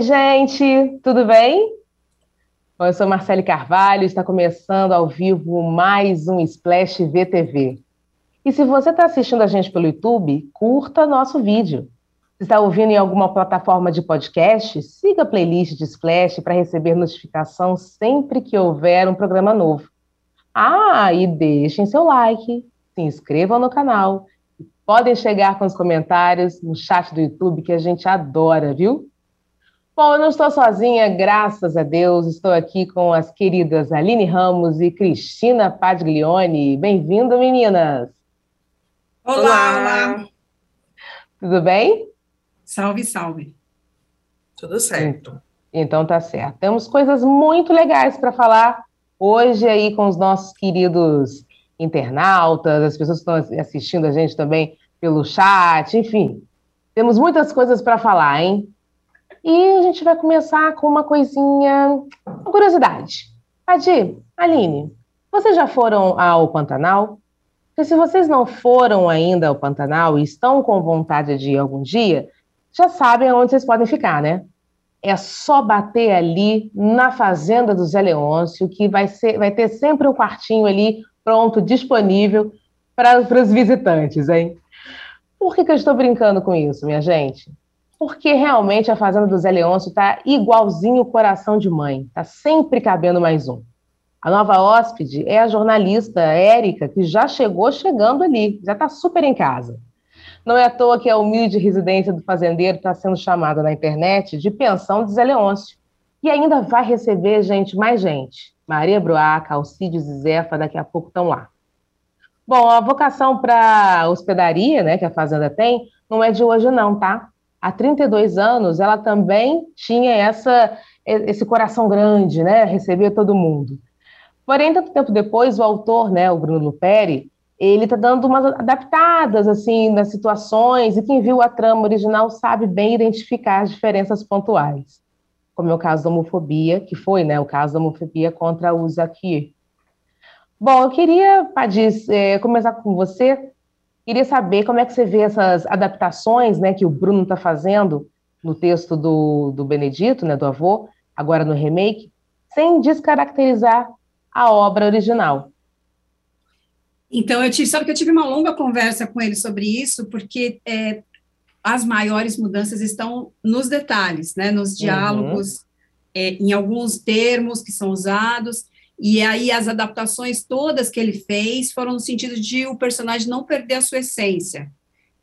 Oi, gente, tudo bem? Bom, eu sou Marcele Carvalho, está começando ao vivo mais um Splash VTV. E se você está assistindo a gente pelo YouTube, curta nosso vídeo. Se está ouvindo em alguma plataforma de podcast, siga a playlist de Splash para receber notificação sempre que houver um programa novo. Ah, e deixem seu like, se inscrevam no canal. Podem chegar com os comentários no chat do YouTube que a gente adora, viu? Bom, eu não estou sozinha, graças a Deus. Estou aqui com as queridas Aline Ramos e Cristina Padglione. Bem-vindo, meninas! Olá, olá! Tudo bem? Salve, salve! Tudo certo. Então tá certo. Temos coisas muito legais para falar hoje aí com os nossos queridos internautas, as pessoas que estão assistindo a gente também pelo chat, enfim. Temos muitas coisas para falar, hein? E a gente vai começar com uma coisinha, uma curiosidade. Adi, Aline, vocês já foram ao Pantanal? Porque se vocês não foram ainda ao Pantanal e estão com vontade de ir algum dia, já sabem onde vocês podem ficar, né? É só bater ali na fazenda do Zé Leôncio, que vai, ser, vai ter sempre um quartinho ali pronto, disponível para os visitantes, hein? Por que, que eu estou brincando com isso, minha gente? Porque realmente a Fazenda do Zé Leôncio está igualzinho o coração de mãe, está sempre cabendo mais um. A nova hóspede é a jornalista Érica, que já chegou chegando ali, já está super em casa. Não é à toa que a humilde residência do fazendeiro está sendo chamada na internet de pensão de Zé Leôncio. E ainda vai receber gente, mais gente. Maria Bruaca, Alcides e Zefa daqui a pouco estão lá. Bom, a vocação para hospedaria, né, que a fazenda tem, não é de hoje não, tá? Há 32 anos, ela também tinha essa, esse coração grande, né? Recebia todo mundo. Porém, tanto tempo depois, o autor, né, o Bruno Luperi, ele está dando umas adaptadas assim nas situações e quem viu a trama original sabe bem identificar as diferenças pontuais, como é o caso da homofobia, que foi, né, o caso da homofobia contra o Zakir. Bom, eu queria, Padis, eh, começar com você Queria saber como é que você vê essas adaptações né, que o Bruno está fazendo no texto do, do Benedito, né, do avô, agora no remake, sem descaracterizar a obra original. Então, eu tive, sabe que eu tive uma longa conversa com ele sobre isso, porque é, as maiores mudanças estão nos detalhes, né, nos uhum. diálogos, uhum. é, em alguns termos que são usados, e aí as adaptações todas que ele fez foram no sentido de o personagem não perder a sua essência.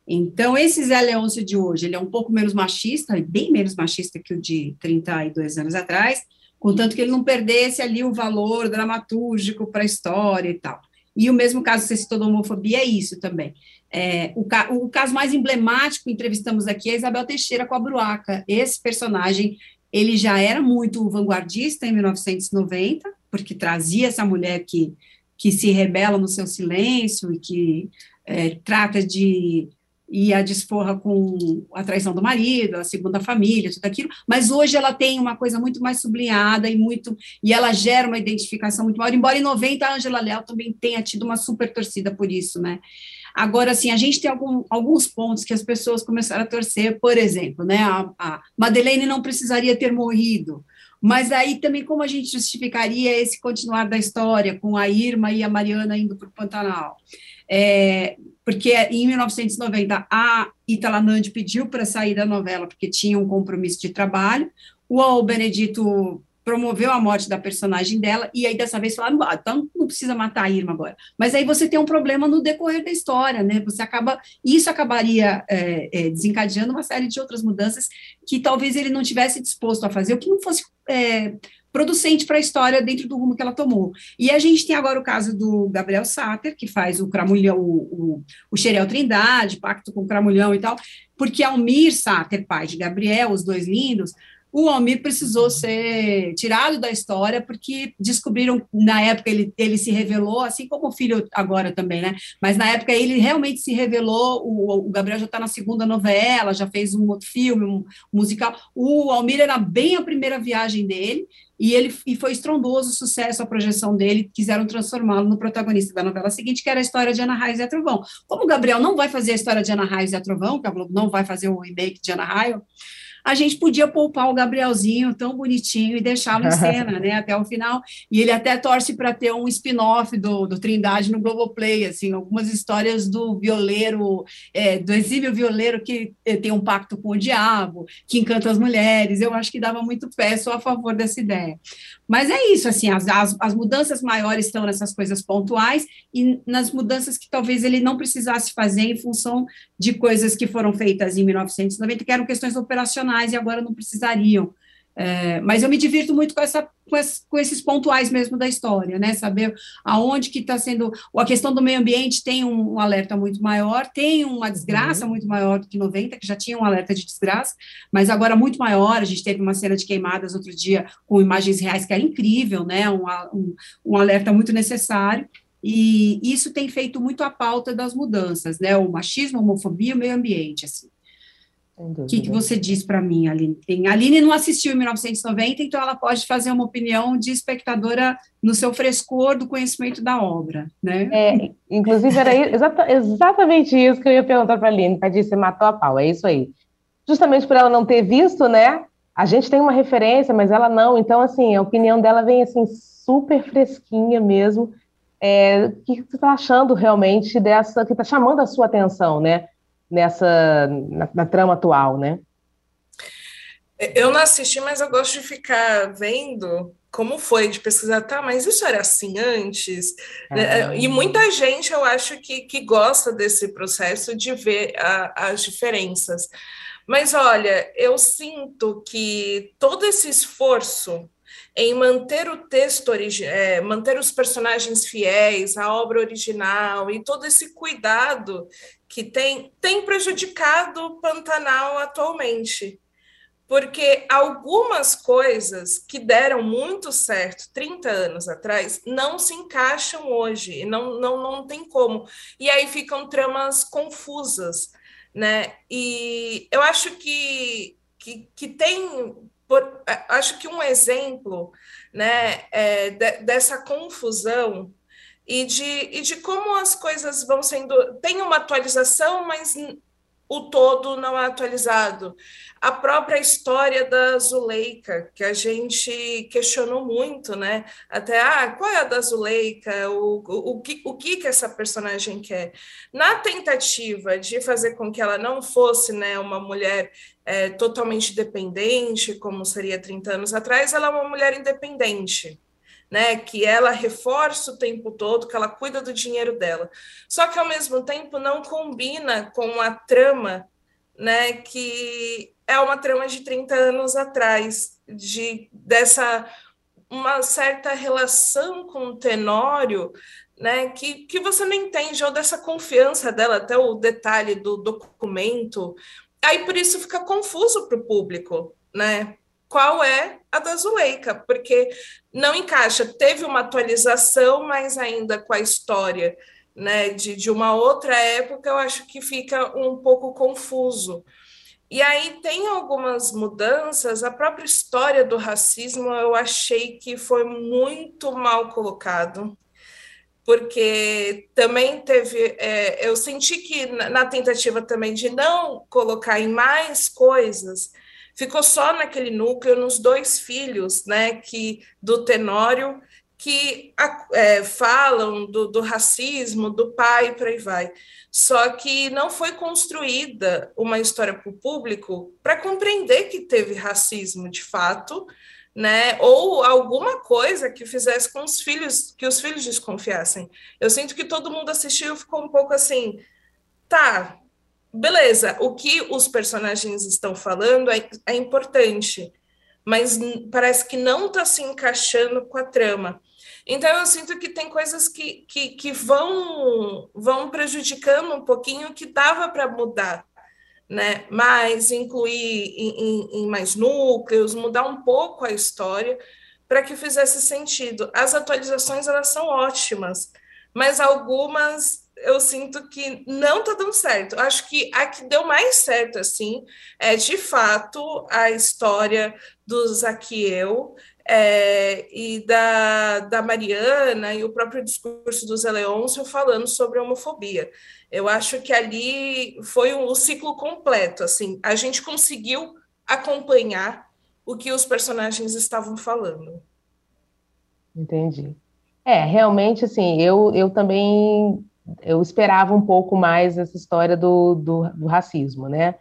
Então, esse Zé Leôncio de hoje, ele é um pouco menos machista, bem menos machista que o de 32 anos atrás, contanto que ele não perdesse ali o valor dramatúrgico para a história e tal. E o mesmo caso que você citou da homofobia é isso também. É, o, ca o, caso mais emblemático que entrevistamos aqui é a Isabel Teixeira com a Bruaca. Esse personagem, ele já era muito vanguardista em 1990, porque trazia essa mulher que, que se rebela no seu silêncio e que é, trata de ir a desforra com a traição do marido, a segunda família, tudo aquilo, mas hoje ela tem uma coisa muito mais sublinhada e muito, e ela gera uma identificação muito maior, embora em 90 a Angela Leal também tenha tido uma super torcida por isso, né, Agora, assim, a gente tem algum, alguns pontos que as pessoas começaram a torcer, por exemplo, né, a, a Madeleine não precisaria ter morrido, mas aí também como a gente justificaria esse continuar da história com a Irma e a Mariana indo para o Pantanal? É, porque em 1990 a Itala Nandi pediu para sair da novela porque tinha um compromisso de trabalho, o Benedito promoveu a morte da personagem dela, e aí dessa vez falaram, ah, então não precisa matar a Irma agora. Mas aí você tem um problema no decorrer da história, né? Você acaba, isso acabaria é, é, desencadeando uma série de outras mudanças que talvez ele não tivesse disposto a fazer, o que não fosse é, producente para a história dentro do rumo que ela tomou. E a gente tem agora o caso do Gabriel Satter, que faz o Cramulhão, o, o, o Trindade, Pacto com o Cramulhão e tal, porque Almir Satter, pai de Gabriel, os dois lindos, o Almir precisou ser tirado da história porque descobriram, na época ele, ele se revelou, assim como o filho agora também, né? Mas na época ele realmente se revelou, o, o Gabriel já está na segunda novela, já fez um outro filme, um, musical. O Almir era bem a primeira viagem dele, e ele e foi estrondoso o sucesso, a projeção dele, quiseram transformá-lo no protagonista da novela seguinte, que era a história de Ana Raiz e a Trovão. Como o Gabriel não vai fazer a história de Ana Raiz e a Trovão, que a Globo não vai fazer o remake de Ana Raiz, a gente podia poupar o Gabrielzinho tão bonitinho e deixá-lo em cena, né, até o final. E ele até torce para ter um spin-off do, do Trindade no Globoplay, assim, algumas histórias do violeiro, é, do exímio violeiro que é, tem um pacto com o diabo, que encanta as mulheres. Eu acho que dava muito pé, sou a favor dessa ideia. Mas é isso, assim, as, as, as mudanças maiores estão nessas coisas pontuais e nas mudanças que talvez ele não precisasse fazer em função de coisas que foram feitas em 1990, que eram questões operacionais e agora não precisariam. É, mas eu me divirto muito com, essa, com, com, esses pontuais mesmo da história, né? Saber aonde que está sendo. A questão do meio ambiente tem um, um alerta muito maior, tem uma desgraça uhum. muito maior do que 90, que já tinha um alerta de desgraça, mas agora muito maior. A gente teve uma cena de queimadas outro dia com imagens reais que era incrível, né? Um, um, um alerta muito necessário. E isso tem feito muito a pauta das mudanças, né? O machismo, a homofobia, o meio ambiente, assim. O que, que você diz para mim, Aline? Tem, a Aline não assistiu em 1990, então ela pode fazer uma opinião de espectadora no seu frescor do conhecimento da obra, né? É, inclusive, era exata, exatamente isso que eu ia perguntar para a Aline, para você matou a pau, é isso aí. Justamente por ela não ter visto, né? A gente tem uma referência, mas ela não, então, assim, a opinião dela vem, assim, super fresquinha mesmo. É, o que você está achando realmente dessa, que está chamando a sua atenção, né? Nessa na, na trama atual, né? Eu não assisti, mas eu gosto de ficar vendo como foi, de pesquisar, tá, mas isso era assim antes? Ah. E muita gente, eu acho que, que gosta desse processo de ver a, as diferenças. Mas olha, eu sinto que todo esse esforço em manter o texto, é, manter os personagens fiéis à obra original e todo esse cuidado que tem, tem prejudicado o Pantanal atualmente. Porque algumas coisas que deram muito certo 30 anos atrás não se encaixam hoje, não, não, não tem como. E aí ficam tramas confusas. Né? E eu acho que, que, que tem. Por, acho que um exemplo né, é, de, dessa confusão e de, e de como as coisas vão sendo. Tem uma atualização, mas o todo não é atualizado. A própria história da Zuleika, que a gente questionou muito, né? Até, ah, qual é a da Zuleika? O, o, o, que, o que que essa personagem quer? Na tentativa de fazer com que ela não fosse né, uma mulher é, totalmente dependente, como seria 30 anos atrás, ela é uma mulher independente né? Que ela reforça o tempo todo, que ela cuida do dinheiro dela. Só que ao mesmo tempo não combina com a trama, né? Que é uma trama de 30 anos atrás, de dessa uma certa relação com o Tenório, né, que, que você não entende, ou dessa confiança dela, até o detalhe do documento. Aí por isso fica confuso para o público, né? qual é a da Zuleika, porque não encaixa. Teve uma atualização, mas ainda com a história né, de, de uma outra época, eu acho que fica um pouco confuso. E aí tem algumas mudanças, a própria história do racismo eu achei que foi muito mal colocado, porque também teve, é, eu senti que na, tentativa também de não colocar em mais coisas, ficou só naquele núcleo, nos dois filhos, né, que do Tenório, que é, falam do, do, racismo, do pai, por aí vai. Só que não foi construída uma história para o público para compreender que teve racismo de fato, né? Ou alguma coisa que fizesse com os filhos, que os filhos desconfiassem. Eu sinto que todo mundo assistiu e ficou um pouco assim, tá, beleza, o que os personagens estão falando é, é importante, mas parece que não está se encaixando com a trama. Então eu sinto que tem coisas que, que, que vão, vão prejudicando um pouquinho que dava para mudar, né? Mas incluir em, em, em mais núcleos, mudar um pouco a história para que fizesse sentido. As atualizações elas são ótimas, mas algumas eu sinto que não tá dando certo. Acho que a que deu mais certo, assim, é de fato a história do Zaquiel é, e da, da Mariana e o próprio discurso do Zé Leôncio falando sobre homofobia. Eu acho que ali foi o um, ciclo completo, assim, a gente conseguiu acompanhar o que os personagens estavam falando. Entendi. É, realmente, assim, eu, eu também eu esperava um pouco mais essa história do, do, do racismo, né?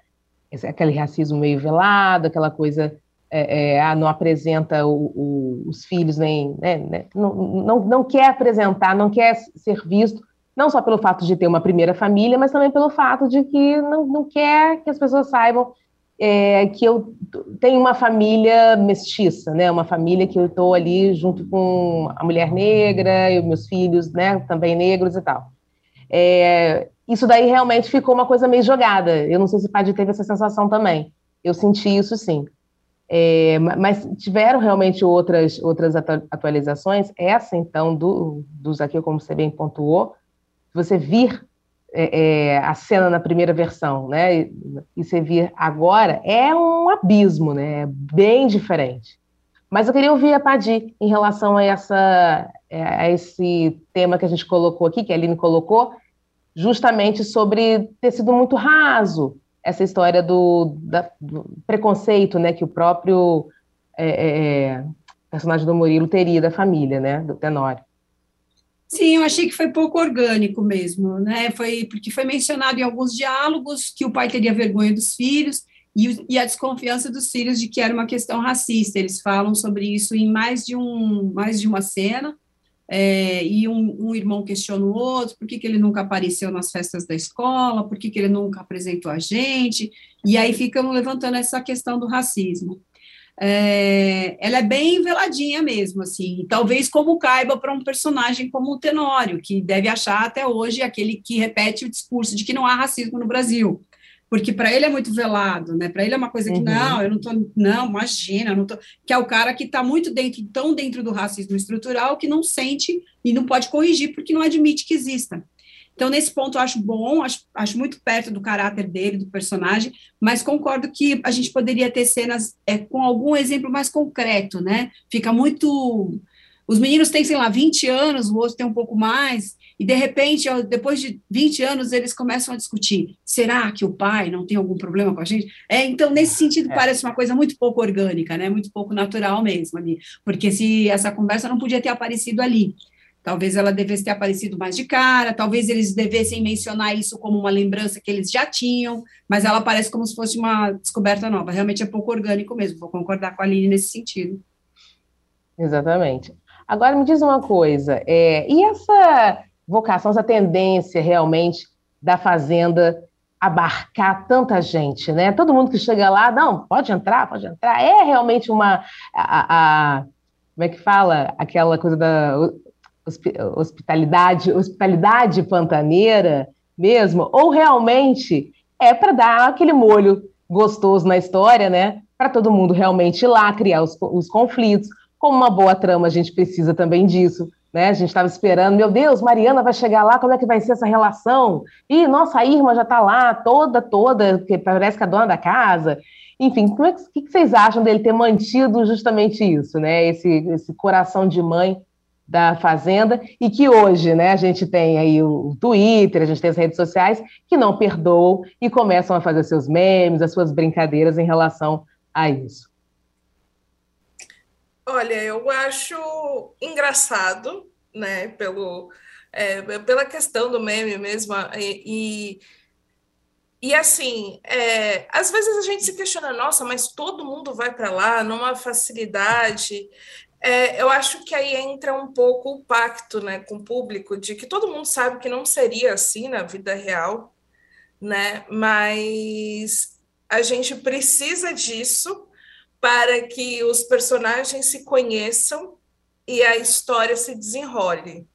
Aquele racismo meio velado, aquela coisa é, é, ah, não apresenta o, o, os filhos nem né, né, não, não, não quer apresentar, não quer ser visto, não só pelo fato de ter uma primeira família, mas também pelo fato de que não, não quer que as pessoas saibam é, que eu tenho uma família mestiça, né? Uma família que eu estou ali junto com a mulher negra e meus filhos, né? Também negros e tal. É, isso daí realmente ficou uma coisa meio jogada. Eu não sei se o Padre teve essa sensação também. Eu senti isso sim. É, mas tiveram realmente outras, outras atualizações. Essa, então, do, dos aqui, como você bem pontuou, você vir é, é, a cena na primeira versão, né, e, e você vir agora, é um abismo, né, é bem diferente. Mas eu queria ouvir a Padi em relação a, essa, a esse tema que a gente colocou aqui, que a Aline colocou, justamente sobre ter sido muito raso, essa história do, da, do preconceito, né, que o próprio é, é, é, personagem do Murilo teria da família, né, do Tenório. Sim, eu achei que foi pouco orgânico mesmo, né? Foi porque foi mencionado em alguns diálogos que o pai teria vergonha dos filhos e, e, a desconfiança dos filhos de que era uma questão racista. Eles falam sobre isso em mais de um mais de uma cena é, e um, um, irmão questiona o outro, por que, que ele nunca apareceu nas festas da escola, por que, que ele nunca apresentou a gente, e aí ficam levantando essa questão do racismo. É, ela é bem veladinha mesmo, assim, talvez como caiba para um personagem como o Tenório, que deve achar até hoje aquele que repete o discurso de que não há racismo no Brasil porque para ele é muito velado, né? Para ele é uma coisa que uhum. não, eu não tô, não, imagina, não tô, que é o cara que está muito dentro, tão dentro do racismo estrutural que não sente e não pode corrigir porque não admite que exista. Então, nesse ponto, eu acho bom, acho, acho muito perto do caráter dele, do personagem, mas concordo que a gente poderia ter cenas é, com algum exemplo mais concreto, né? Fica muito. Os meninos têm, sei lá, 20 anos, o outro tem um pouco mais, e de repente, depois de 20 anos, eles começam a discutir: será que o pai não tem algum problema com a gente? É, então, nesse sentido, é. parece uma coisa muito pouco orgânica, né? Muito pouco natural mesmo ali. Porque se essa conversa não podia ter aparecido ali. Talvez ela devesse ter aparecido mais de cara, talvez eles devessem mencionar isso como uma lembrança que eles já tinham, mas ela parece como se fosse uma descoberta nova. Realmente é pouco orgânico mesmo, vou concordar com a Aline nesse sentido. Exatamente. Agora me diz uma coisa, é, e essa vocação, essa tendência realmente da fazenda abarcar tanta gente, né? Todo mundo que chega lá, não, pode entrar, pode entrar. É realmente uma a, a como é que fala aquela coisa da hospitalidade, hospitalidade pantaneira mesmo, ou realmente é para dar aquele molho gostoso na história, né? Para todo mundo realmente ir lá criar os, os conflitos. Como uma boa trama, a gente precisa também disso. Né? A gente estava esperando, meu Deus, Mariana vai chegar lá, como é que vai ser essa relação? E nossa, a já está lá, toda, toda, que parece que é a dona da casa. Enfim, como é que, que, vocês acham dele ter mantido justamente isso, né? Esse, esse coração de mãe da Fazenda, e que hoje, né, a gente tem aí o Twitter, a gente tem as redes sociais que não perdoam e começam a fazer seus memes, as suas brincadeiras em relação a isso. Olha, eu acho engraçado, né, pelo, é, pela questão do meme mesmo, e, e, assim, é, às vezes a gente se questiona, nossa, mas todo mundo vai para lá numa facilidade. É, eu acho que aí entra um pouco o pacto né, com o público de que todo mundo sabe que não seria assim na vida real, né? Mas a gente precisa disso para que os personagens se conheçam e a história se desenrole.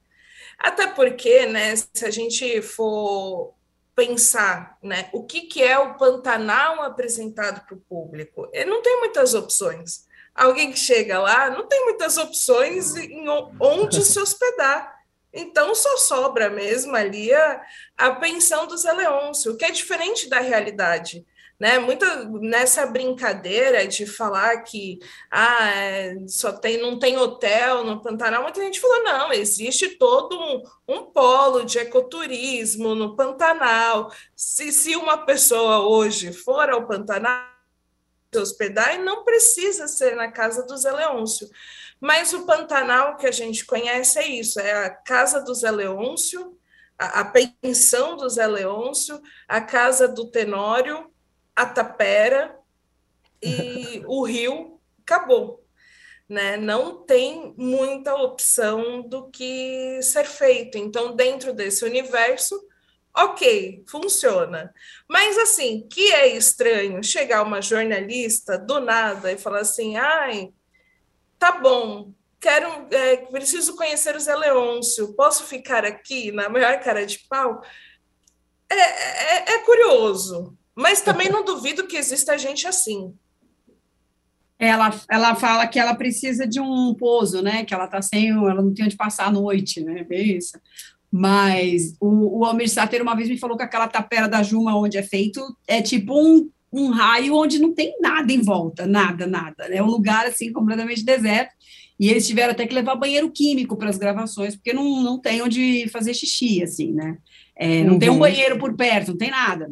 Até porque, né, se a gente for pensar, né, o que, que é o Pantanal apresentado para o público, ele não tem muitas opções. Alguém que chega lá não tem muitas opções em onde se hospedar. Então só sobra mesmo ali a, a pensão do Zé Leôncio, o que é diferente da realidade né? Muita nessa brincadeira de falar que ah, é, só tem, não tem hotel no Pantanal, muita gente falou: não, existe todo um, um polo de ecoturismo no Pantanal. Se, se uma pessoa hoje for ao Pantanal, hospedar e não precisa ser na casa do Zé Leôncio. Mas o Pantanal que a gente conhece é isso, é a casa do Zé Leôncio, a, a pensão do Zé Leôncio, a casa do Tenório, a Tapera e o Rio, acabou. Né? Não tem muita opção do que ser feito. Então, dentro desse universo, ok, funciona. Mas assim, que é estranho chegar uma jornalista do nada e falar assim, ai, tá bom, quero, é, preciso conhecer o Zé Leôncio, posso ficar aqui na maior cara de pau? É, é, é curioso, mas também não duvido que exista gente assim. Ela, ela fala que ela precisa de um pouso, né? Que ela tá sem, ela não tem onde passar a noite, né? É isso. Mas o, o Almir Sater uma vez me falou que aquela tapera da Juma onde é feito é tipo um, um raio onde não tem nada em volta, nada, nada. É um lugar assim completamente deserto. E eles tiveram até que levar banheiro químico para as gravações, porque não, não tem onde fazer xixi, assim, né? É, não uhum. tem um uhum. banheiro por perto, não tem nada.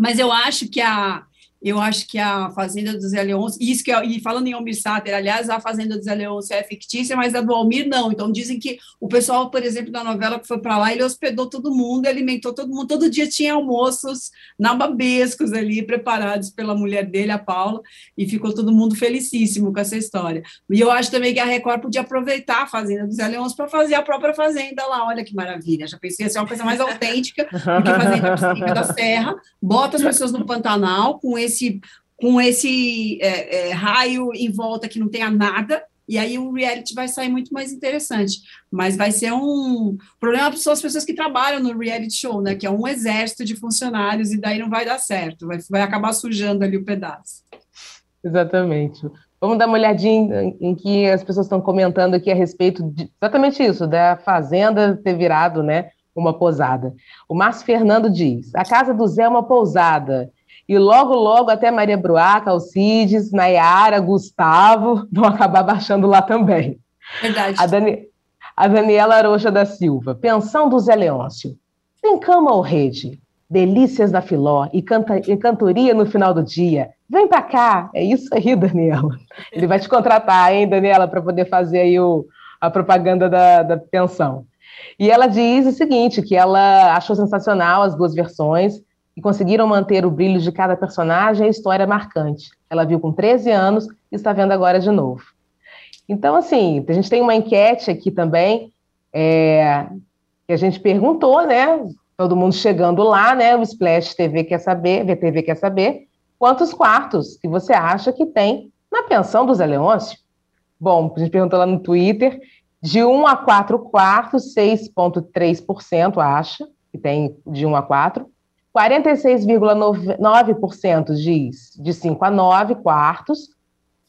Mas eu acho que a, eu acho que a Fazenda dos Zé isso que, e falando em Almir Sater, aliás, a Fazenda dos Zé é fictícia, mas a do Almir não. Então dizem que o pessoal, por exemplo, da novela que foi para lá, ele hospedou todo mundo, alimentou todo mundo, todo dia tinha almoços nababescos ali, preparados pela mulher dele, a Paula, e ficou todo mundo felicíssimo com essa história. E eu acho também que a Record podia aproveitar a Fazenda dos Zé para fazer a própria Fazenda lá, olha que maravilha, já pensei ser uma coisa mais autêntica do que Fazenda da Serra, bota as pessoas no Pantanal com esse esse com esse é, é, raio em volta que não tenha nada, e aí o reality vai sair muito mais interessante. Mas vai ser um problema são as pessoas que trabalham no reality show, né? Que é um exército de funcionários, e daí não vai dar certo, vai, vai acabar sujando ali o pedaço. Exatamente. Vamos dar uma olhadinha em, em que as pessoas estão comentando aqui a respeito de exatamente isso, da fazenda ter virado né, uma pousada. O Márcio Fernando diz: a casa do Zé é uma pousada e logo, logo, até Maria Bruaca, Alcides, Nayara, Gustavo vão acabar baixando lá também. Verdade. A, Dani... a Daniela Arocha da Silva. Pensão do Zé Leôncio. Tem cama ou rede? Delícias da filó e, canta... e cantoria no final do dia. Vem para cá. É isso aí, Daniela. Ele vai te contratar, hein, Daniela, para poder fazer aí o... a propaganda da, da pensão. E ela diz o seguinte, que ela achou sensacional as duas versões, e conseguiram manter o brilho de cada personagem a história marcante. Ela viu com 13 anos e está vendo agora de novo. Então, assim, a gente tem uma enquete aqui também, é, que a gente perguntou, né? Todo mundo chegando lá, né? O Splash TV quer saber, VTV quer saber, quantos quartos que você acha que tem na pensão do Zé Leôncio? Bom, a gente perguntou lá no Twitter, de 1 a 4 quartos, 6,3% acha que tem de 1 a 4. 46,9% diz de 5 a 9 quartos,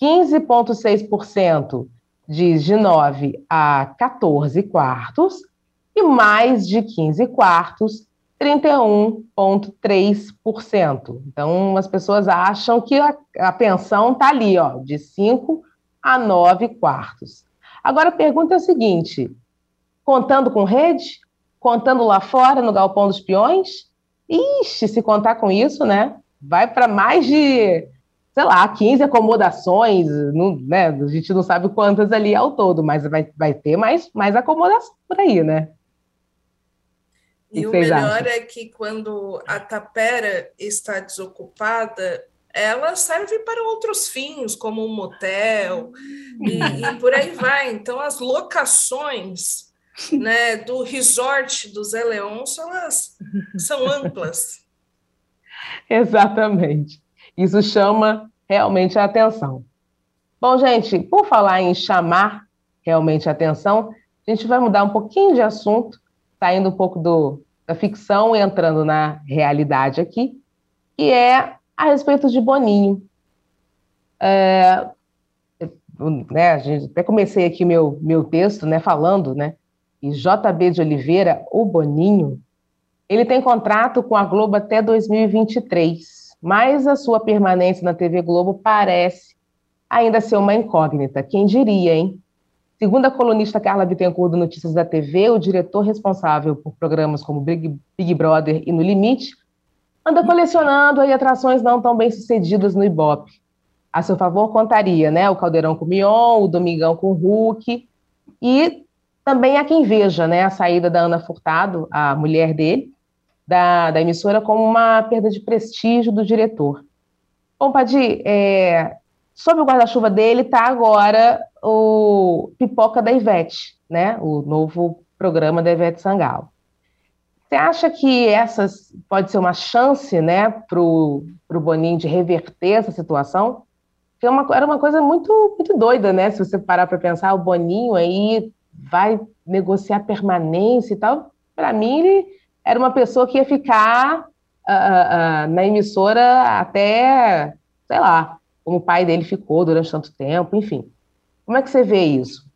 15,6% diz de 9 a 14 quartos, e mais de 15 quartos, 31,3%. Então, as pessoas acham que a, a pensão está ali, ó, de 5 a 9 quartos. Agora, a pergunta é a seguinte: contando com rede? Contando lá fora, no Galpão dos Peões? Ixi, se contar com isso, né? Vai para mais de, sei lá, 15 acomodações, não, né? A gente não sabe quantas ali ao todo, mas vai, vai ter mais, mais acomodação por aí, né? E o melhor acham? é que quando a tapera está desocupada, ela serve para outros fins, como um motel, e, e por aí vai. Então, as locações né, do resort do Zé Leôncio, elas são amplas. Exatamente. Isso chama realmente a atenção. Bom, gente, por falar em chamar realmente a atenção, a gente vai mudar um pouquinho de assunto, saindo um pouco do, da ficção e entrando na realidade aqui, que é a respeito de Boninho. É, né, a gente, até comecei aqui meu, meu texto né, falando né, e JB de Oliveira, o Boninho, ele tem contrato com a Globo até 2023, mas a sua permanência na TV Globo parece ainda ser uma incógnita. Quem diria, hein? Segundo a colunista Carla Bittencourt do Notícias da TV, o diretor responsável por programas como Big, Big Brother e No Limite anda colecionando aí atrações não tão bem sucedidas no Ibope. A seu favor, contaria, né? O Caldeirão com o Mion, o Domingão com o Hulk, e também há quem veja, né, a saída da Ana Furtado, a mulher dele, da, da emissora, como uma perda de prestígio do diretor. Bom, Padir, é, sob o guarda-chuva dele está agora o Pipoca da Ivete, né, o novo programa da Ivete Sangalo. Você acha que essas pode ser uma chance, né, para o Boninho de reverter essa situação? Porque é uma, era uma coisa muito, muito doida, né? Se você parar para pensar, o Boninho aí vai negociar permanência e tal. Para mim, ele era uma pessoa que ia ficar uh, uh, na emissora até, sei lá, como o pai dele ficou durante tanto tempo, enfim. Como é que você vê isso?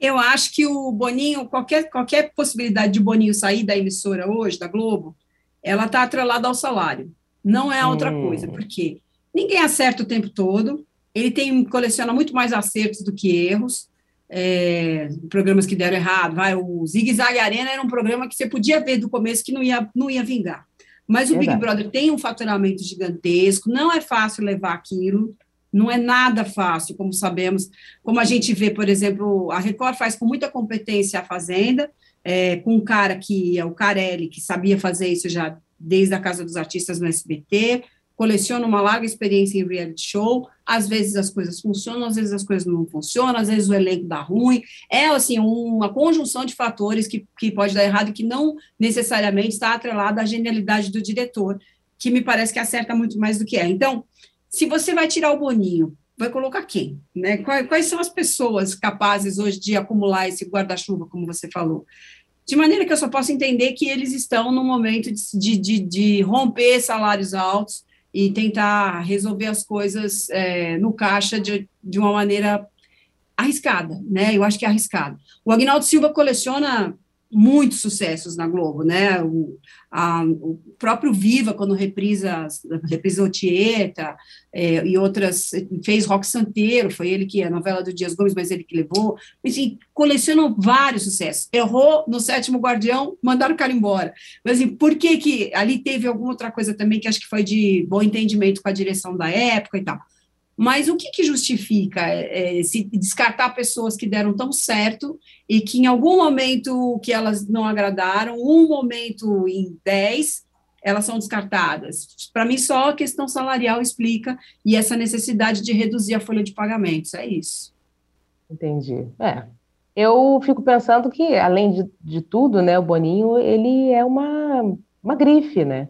Eu acho que o Boninho, qualquer, qualquer possibilidade de Boninho sair da emissora hoje, da Globo, ela está atrelada ao salário. Não é outra hum. coisa, porque ninguém acerta o tempo todo, ele tem coleciona muito mais acertos do que erros é, programas que deram errado. Vai, o Zig Zag Arena era um programa que você podia ver do começo que não ia, não ia vingar. Mas o Big Brother tem um faturamento gigantesco, não é fácil levar aquilo, não é nada fácil, como sabemos, como a gente vê, por exemplo, a Record faz com muita competência a Fazenda, é, com um cara que é o Carelli, que sabia fazer isso já desde a Casa dos Artistas no SBT, coleciona uma larga experiência em reality show, às vezes as coisas funcionam, às vezes as coisas não funcionam, às vezes o elenco dá ruim, é assim, uma conjunção de fatores que, que pode dar errado e que não necessariamente está atrelada à genialidade do diretor, que me parece que acerta muito mais do que é. Então, se você vai tirar o Boninho, vai colocar quem? Né? Quais, quais são as pessoas capazes hoje de acumular esse guarda-chuva, como você falou? De maneira que eu só posso entender que eles estão no momento de, de, de romper salários altos, e tentar resolver as coisas é, no caixa de, de uma maneira arriscada, né? Eu acho que é arriscado. O Agnaldo Silva coleciona muitos sucessos na Globo, né? O, a, o próprio Viva, quando reprisa, reprisou Tieta é, e outras, fez Rock Santeiro, foi ele que, a novela do Dias Gomes, mas ele que levou, enfim, colecionam vários sucessos. Errou no Sétimo Guardião, mandaram o cara embora. Mas assim, por que que, ali teve alguma outra coisa também que acho que foi de bom entendimento com a direção da época e tal. Mas o que, que justifica é, é, se descartar pessoas que deram tão certo e que em algum momento que elas não agradaram, um momento em dez, elas são descartadas? Para mim, só a questão salarial explica e essa necessidade de reduzir a folha de pagamentos, é isso. Entendi. É, eu fico pensando que, além de, de tudo, né, o Boninho, ele é uma, uma grife, né?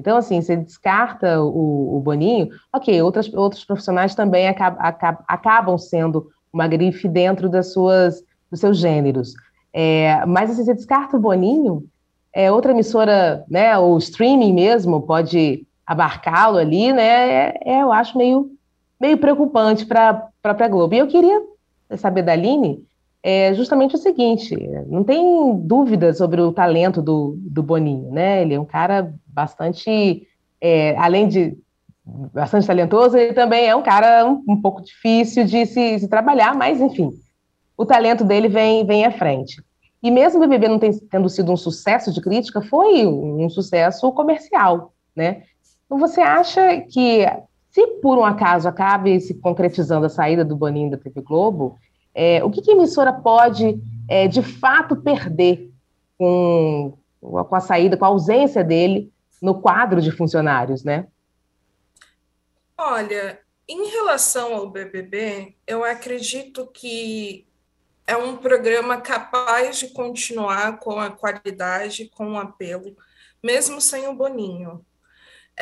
Então, assim, você descarta o, o Boninho, ok, outras, outros profissionais também acab, acab, acabam sendo uma grife dentro das suas, dos seus gêneros. É, mas, assim, você descarta o Boninho, é, outra emissora, né, ou streaming mesmo, pode abarcá-lo ali, né, é, é, eu acho meio, meio preocupante para a própria Globo. E eu queria saber da Aline é justamente o seguinte: não tem dúvida sobre o talento do, do Boninho, né? Ele é um cara bastante, é, além de bastante talentoso, ele também é um cara um, um pouco difícil de se, se, trabalhar, mas enfim, o talento dele vem, vem à frente. E mesmo o BBB não tem, tendo sido um sucesso de crítica, foi um, um sucesso comercial, né? Então você acha que se por um acaso acabe se concretizando a saída do Boninho da TV Globo, é, o que, que, a emissora pode, é, de fato, perder com, com a saída, com a ausência dele no quadro de funcionários, né? Olha, em relação ao BBB, eu acredito que é um programa capaz de continuar com a qualidade, com o apelo, mesmo sem o Boninho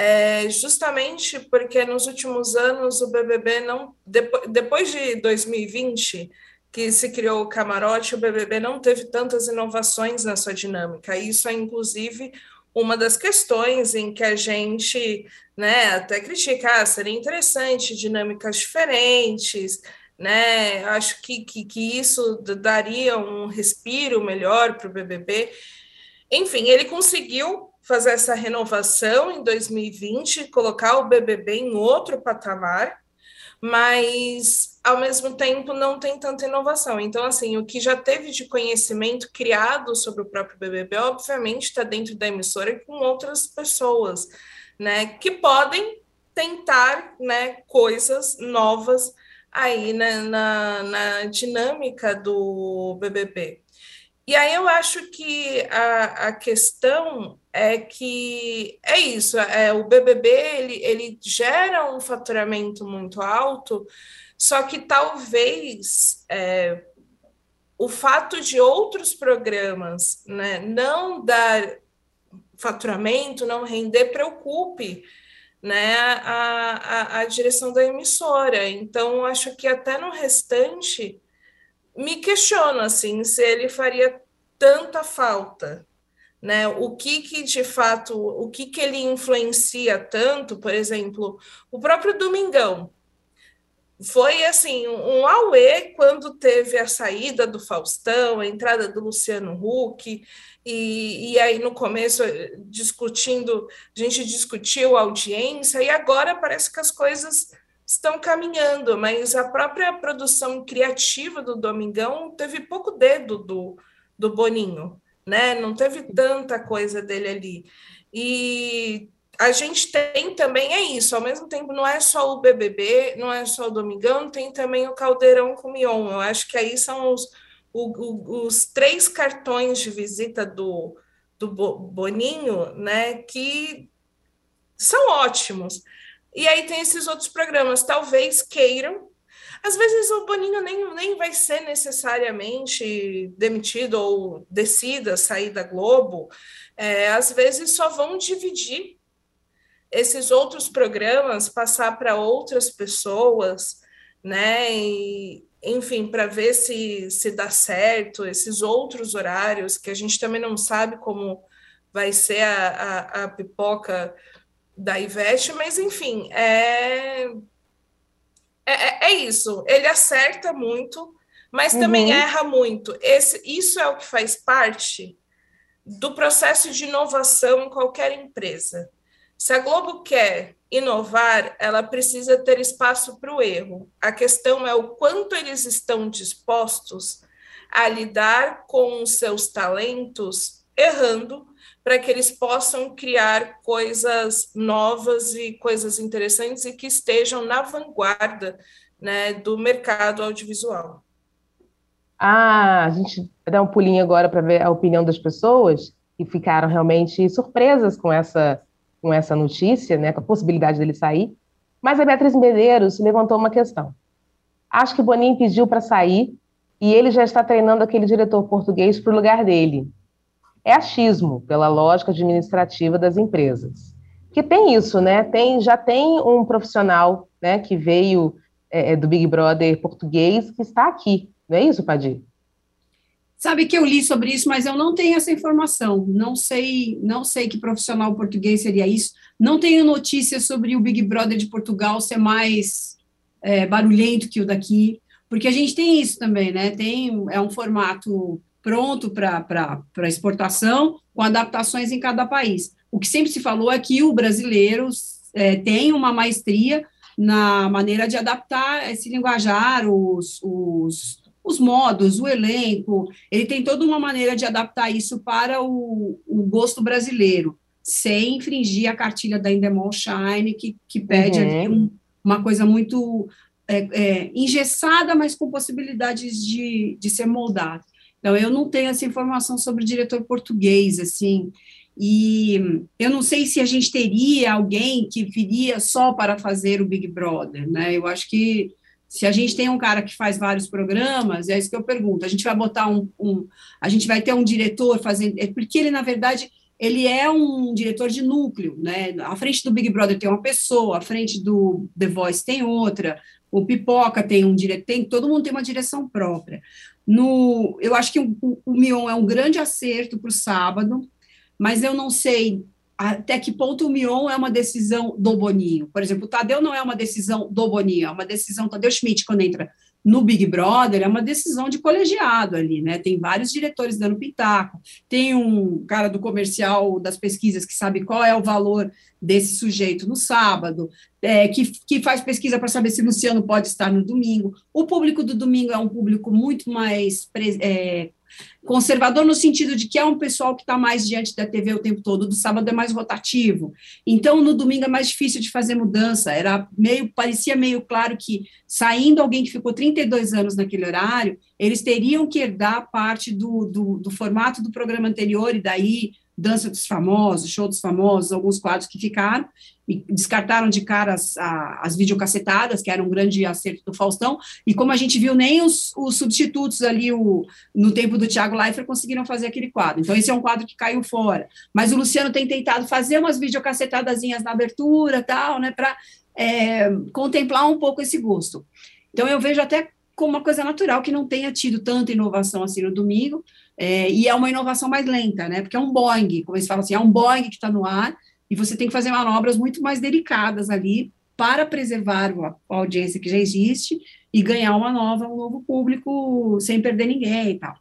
é justamente porque nos últimos anos o BBB não depois de 2020 que se criou o camarote, o BBB não teve tantas inovações na sua dinâmica. Isso é inclusive uma das questões em que a gente, né, até critica, ah, seria interessante dinâmicas diferentes, né? Acho que, que, que isso daria um respiro melhor para o BBB. Enfim, ele conseguiu fazer essa renovação em 2020, colocar o BBB em outro patamar, mas ao mesmo tempo não tem tanta inovação. Então, assim, o que já teve de conhecimento criado sobre o próprio BBB, obviamente, está dentro da emissora e com outras pessoas. né, que podem tentar né, coisas novas aí né, na, na dinâmica do BBB. E aí eu acho que a, a questão é que é isso, é, o BBB ele, ele gera um faturamento muito alto, só que talvez é, o fato de outros programas né, não dar faturamento, não render, preocupe né, a, a, a direção da emissora. Então, acho que até no restante me questiono assim se ele faria tanta falta, né? O que que de fato, o que que ele influencia tanto, por exemplo, o próprio Domingão, foi assim um auê quando teve a saída do Faustão, a entrada do Luciano Huck, e, e aí no começo discutindo, a gente discutiu a audiência, e agora parece que as coisas estão caminhando, mas a própria produção criativa do Domingão teve pouco dedo do, do Boninho, né? Não teve tanta coisa dele ali. E a gente tem também é isso, ao mesmo tempo não é só o BBB, não é só o Domingão, tem também o Caldeirão com Mion. Eu acho que aí são os, o, o, os três cartões de visita do, do Boninho, né, que são ótimos. E aí tem esses outros programas, talvez queiram. Às vezes o Boninho nem, nem vai ser necessariamente demitido ou decida sair da Globo. É, às vezes só vão dividir esses outros programas passar para outras pessoas, né? E, enfim, para ver se, se dá certo, esses outros horários que a gente também não sabe como vai ser a, a, a pipoca da Ivete, mas enfim, é, é, é, é isso. Ele acerta muito, mas uhum. também erra muito. Esse, isso é o que faz parte do processo de inovação em qualquer empresa. Se a Globo quer inovar, ela precisa ter espaço para o erro. A questão é o quanto eles estão dispostos a lidar com os seus talentos errando para que eles possam criar coisas novas e coisas interessantes e que estejam na vanguarda né, do mercado audiovisual. Ah, a gente vai dar um pulinho agora para ver a opinião das pessoas que ficaram realmente surpresas com essa com essa notícia, né, com a possibilidade dele sair, mas a Beatriz Medeiros levantou uma questão. Acho que Boninho pediu para sair e ele já está treinando aquele diretor português para o lugar dele. É achismo, pela lógica administrativa das empresas. Que tem isso, né? Tem, já tem um profissional né, que veio é, é do Big Brother português que está aqui. Não é isso, Padir? Sabe que eu li sobre isso, mas eu não tenho essa informação. Não sei, não sei que profissional português seria isso. Não tenho notícias sobre o Big Brother de Portugal ser mais é, barulhento que o daqui, porque a gente tem isso também, né? Tem é um formato pronto para exportação, com adaptações em cada país. O que sempre se falou é que o brasileiro é, tem uma maestria na maneira de adaptar esse linguajar, os, os os modos, o elenco, ele tem toda uma maneira de adaptar isso para o, o gosto brasileiro, sem infringir a cartilha da Endemol Shine, que, que pede uhum. um, uma coisa muito é, é, engessada, mas com possibilidades de, de ser moldada. Então, eu não tenho essa informação sobre o diretor português, assim, e eu não sei se a gente teria alguém que viria só para fazer o Big Brother, né? Eu acho que se a gente tem um cara que faz vários programas, é isso que eu pergunto. A gente vai botar um, um a gente vai ter um diretor fazendo, é porque ele na verdade ele é um diretor de núcleo, né? À frente do Big Brother tem uma pessoa, à frente do The Voice tem outra, o Pipoca tem um diretor, tem, todo mundo tem uma direção própria. No, eu acho que o, o Mion é um grande acerto para o sábado, mas eu não sei até que ponto o Mion é uma decisão do Boninho. Por exemplo, o Tadeu não é uma decisão do Boninho, é uma decisão, Tadeu Schmidt, quando entra no Big Brother, é uma decisão de colegiado ali, né? Tem vários diretores dando pitaco, tem um cara do comercial das pesquisas que sabe qual é o valor desse sujeito no sábado, é, que, que faz pesquisa para saber se Luciano pode estar no domingo. O público do domingo é um público muito mais é, Conservador no sentido de que é um pessoal que está mais diante da TV o tempo todo, do sábado é mais rotativo. Então, no domingo é mais difícil de fazer mudança. Era meio, parecia meio claro que saindo alguém que ficou 32 anos naquele horário, eles teriam que herdar parte do, do, do formato do programa anterior, e daí Dança dos Famosos, Show dos Famosos, alguns quadros que ficaram, e descartaram de cara as, as videocacetadas, que era um grande acerto do Faustão, e como a gente viu, nem os, os substitutos ali, o, no tempo do Thiago Leifert, conseguiram fazer aquele quadro. Então, esse é um quadro que caiu fora. Mas o Luciano tem tentado fazer umas videocacetadazinhas na abertura, tal, né, para é, contemplar um pouco esse gosto. Então, eu vejo até como uma coisa natural que não tenha tido tanta inovação assim no domingo, é, e é uma inovação mais lenta, né? Porque é um Boeing, como eles falam assim, é um Boeing que está no ar, e você tem que fazer manobras muito mais delicadas ali para preservar a, audiência que já existe e ganhar uma nova, um novo público sem perder ninguém e tal.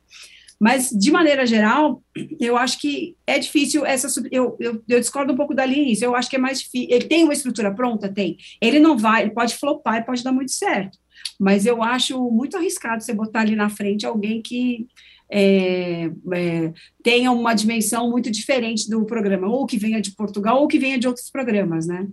Mas, de maneira geral, eu acho que é difícil essa. Eu, eu, eu discordo um pouco da linha Eu acho que é mais difícil. Ele tem uma estrutura pronta? Tem. Ele não vai, ele pode flopar e pode dar muito certo. Mas eu acho muito arriscado você botar ali na frente alguém que é, é, tenha uma dimensão muito diferente do programa, ou que venha de Portugal, ou que venha de outros programas, né?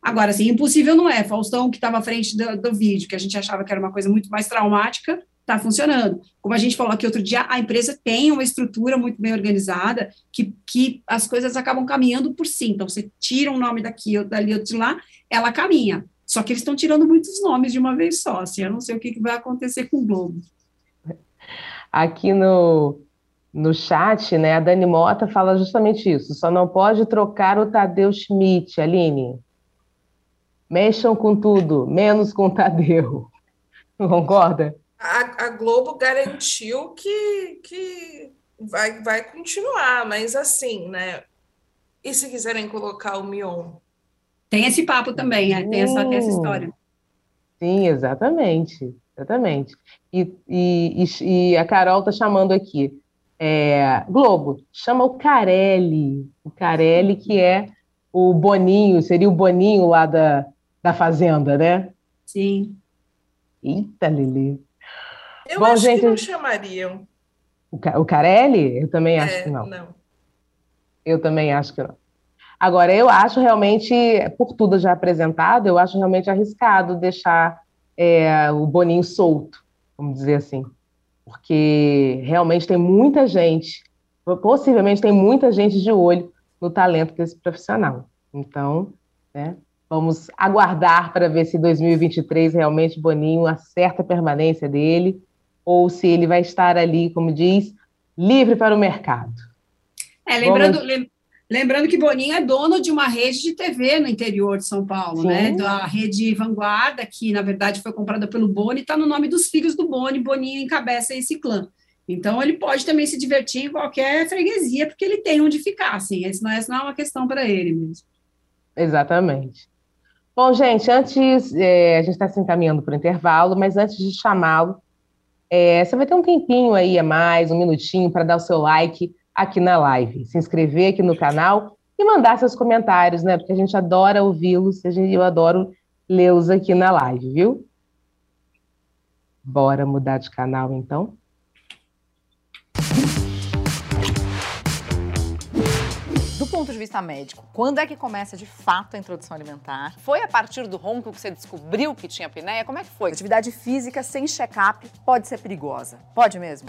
Agora, assim, impossível não é. Faustão, que estava à frente do, do, vídeo, que a gente achava que era uma coisa muito mais traumática, está funcionando. Como a gente falou aqui outro dia, a empresa tem uma estrutura muito bem organizada, que, que as coisas acabam caminhando por si. Então, você tira um nome daqui, ou dali, ou de lá, ela caminha. Só que eles estão tirando muitos nomes de uma vez só. Assim, eu não sei o que, que vai acontecer com o Globo. Aqui no, no chat, né, a Dani Mota fala justamente isso. Só não pode trocar o Tadeu Schmidt, Aline. Mexam com tudo, menos com o Tadeu. Não concorda? A, a Globo garantiu que, que vai, vai continuar, mas assim, né? E se quiserem colocar o Mion? Tem esse papo também, é, tem, essa, tem essa história. Sim, exatamente. Exatamente. E, e, e, a Carol está chamando aqui. É, Globo, chama o Carelli. O Carelli, que é o Boninho, seria o Boninho lá da, da Fazenda, né? Sim. Eita, Lili. Eu Bom, acho gente, que não chamariam. O, o Carelli? Eu também acho é, que não. não. Eu também acho que não. Agora, eu acho realmente, por tudo já apresentado, eu acho realmente arriscado deixar é, o Boninho solto, vamos dizer assim. Porque realmente tem muita gente, possivelmente tem muita gente de olho no talento desse profissional. Então, né, vamos aguardar para ver se 2023 realmente Boninho acerta a permanência dele ou se ele vai estar ali, como diz, livre para o mercado. É, lembrando, vamos... Lembrando que Boninho é dono de uma rede de TV no interior de São Paulo, né? Sim. né? Da rede Vanguarda, que na verdade foi comprada pelo Boni, está no nome dos filhos do Boni. Boninho encabeça esse clã. Então ele pode também se divertir em qualquer freguesia, porque ele tem onde ficar, assim. Essa não é, não é uma questão para ele mesmo. Exatamente. Bom, gente, antes é, a gente está se encaminhando para o intervalo, mas antes de chamá-lo, é, você vai ter um tempinho aí a mais, um minutinho, para dar o seu like aqui na live, se inscrever aqui no canal e mandar seus comentários, né? Porque a gente adora ouvi-los, eu adoro lê-los aqui na live, viu? Bora mudar de canal então? Do ponto de vista médico, quando é que começa de fato a introdução alimentar? Foi a partir do ronco que você descobriu que tinha apneia? Como é que foi? Atividade física sem check-up pode ser perigosa. Pode mesmo?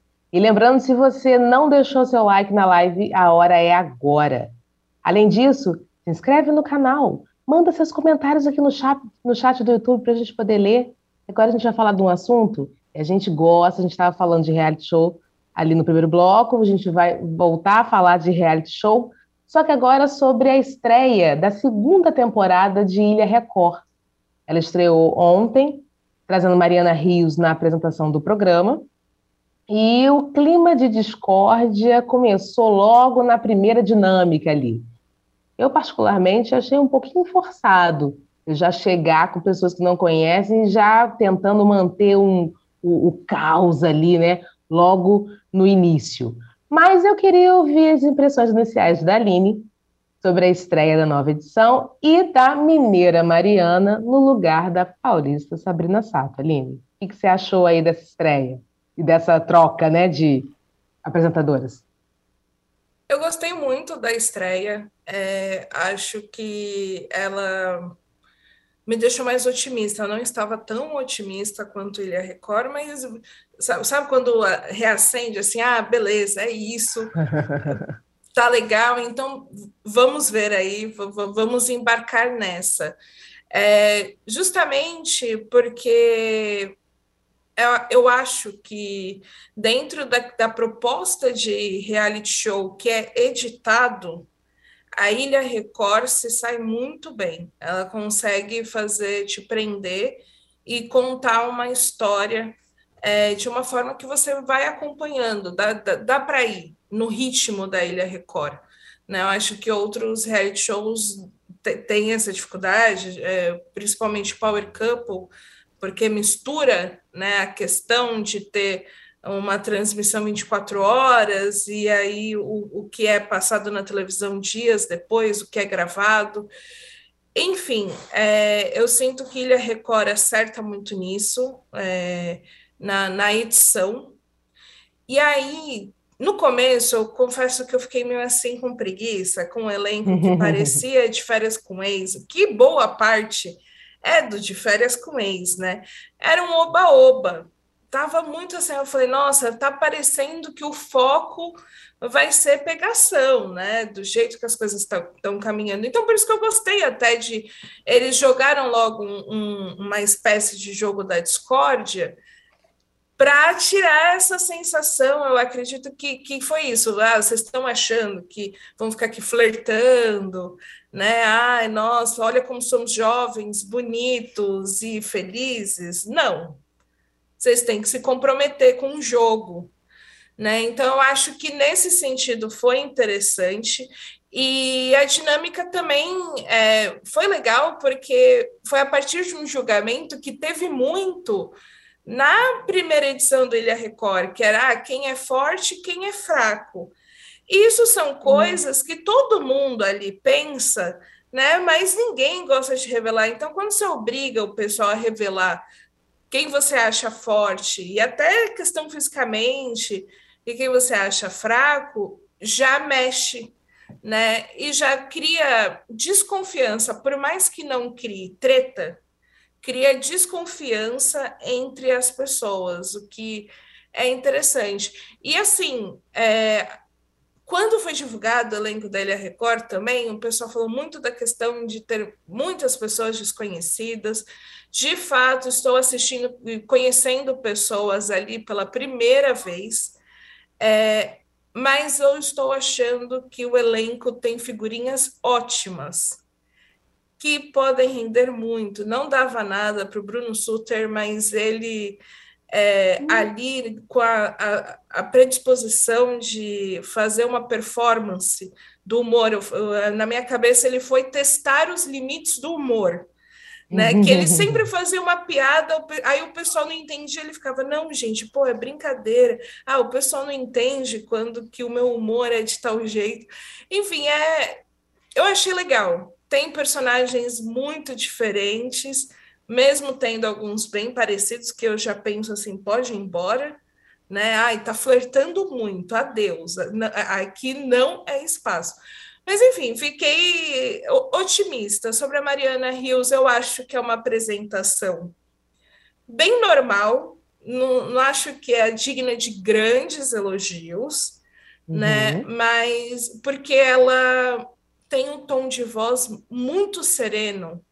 E lembrando, se você não deixou seu like na live, a hora é agora. Além disso, se inscreve no canal, manda seus comentários aqui no chat, no chat do YouTube para a gente poder ler. Agora a gente vai falar de um assunto que a gente gosta, a gente estava falando de reality show ali no primeiro bloco, a gente vai voltar a falar de reality show, só que agora sobre a estreia da segunda temporada de Ilha Record. Ela estreou ontem, trazendo Mariana Rios na apresentação do programa. E o clima de discórdia começou logo na primeira dinâmica ali. Eu, particularmente, achei um pouquinho forçado já chegar com pessoas que não conhecem, já tentando manter um, o, o caos ali, né? Logo no início. Mas eu queria ouvir as impressões iniciais da Aline sobre a estreia da nova edição e da Mineira Mariana no lugar da paulista Sabrina Sato. Aline, o que você achou aí dessa estreia e dessa troca né, de apresentadoras? Eu gostei muito da estreia. É, acho que ela me deixou mais otimista. Eu não estava tão otimista quanto Ilha Record, mas sabe, sabe quando reacende assim, ah, beleza, é isso, tá legal, então vamos ver aí, vamos embarcar nessa. É, justamente porque eu acho que dentro da, da, proposta de reality show que é editado, a Ilha Record se sai muito bem. Ela consegue fazer te prender e contar uma história é, de uma forma que você vai acompanhando, dá, dá, dá para ir no ritmo da Ilha Record. Né? Eu acho que outros reality shows têm essa dificuldade, é, principalmente Power Couple, porque mistura né, a questão de ter uma transmissão 24 horas e aí o, o que é passado na televisão dias depois, o que é gravado. Enfim, é, eu sinto que Ilha Record acerta muito nisso, é, na, na edição. E aí, no começo, eu confesso que eu fiquei meio assim com preguiça, com um elenco que parecia de férias com ex, que boa parte é do de férias com ex, né? Era um oba-oba. Tava muito assim, eu falei, nossa, tá parecendo que o foco vai ser pegação, né? Do jeito que as coisas estão caminhando. Então, por isso que eu gostei até de. Eles jogaram logo um, um, uma espécie de jogo da discórdia para tirar essa sensação. Eu acredito que, que foi isso. Ah, vocês estão achando que vão ficar aqui flertando, né? Ai, nossa, olha como somos jovens, bonitos e felizes. Não. Vocês têm que se comprometer com o jogo. Né? Então, eu acho que nesse sentido foi interessante. E a dinâmica também é, foi legal, porque foi a partir de um julgamento que teve muito na primeira edição do Ilha Record, que era ah, quem é forte quem é fraco. Isso são coisas que todo mundo ali pensa, né? Mas ninguém gosta de revelar. Então, quando você obriga o pessoal a revelar quem você acha forte e até questão fisicamente e quem você acha fraco, já mexe, né? E já cria desconfiança, por mais que não crie treta, cria desconfiança entre as pessoas, o que é interessante. E assim, é, quando foi divulgado o elenco da Ilha Record também, o pessoal falou muito da questão de ter muitas pessoas desconhecidas. De fato, estou assistindo e conhecendo pessoas ali pela primeira vez, é, mas eu estou achando que o elenco tem figurinhas ótimas que podem render muito. Não dava nada para o Bruno Suter, mas ele é, hum. ali com a, a, a, predisposição de fazer uma performance do humor. Eu, eu, na minha cabeça, ele foi testar os limites do humor. Né, que ele sempre fazia uma piada, aí o pessoal não entendia, ele ficava, não, gente, pô, é brincadeira. Ah, o pessoal não entende quando que o meu humor é de tal jeito. Enfim, é, eu achei legal tem personagens muito diferentes, mesmo tendo alguns bem parecidos, que eu já penso assim, pode ir embora, né? Ai, tá flertando muito, adeus. Aqui não é espaço. Mas, enfim, fiquei otimista. Sobre a Mariana Rios, eu acho que é uma apresentação bem normal, não, não acho que é digna de grandes elogios, né? uhum. né? Mas porque ela tem um tom de voz muito sereno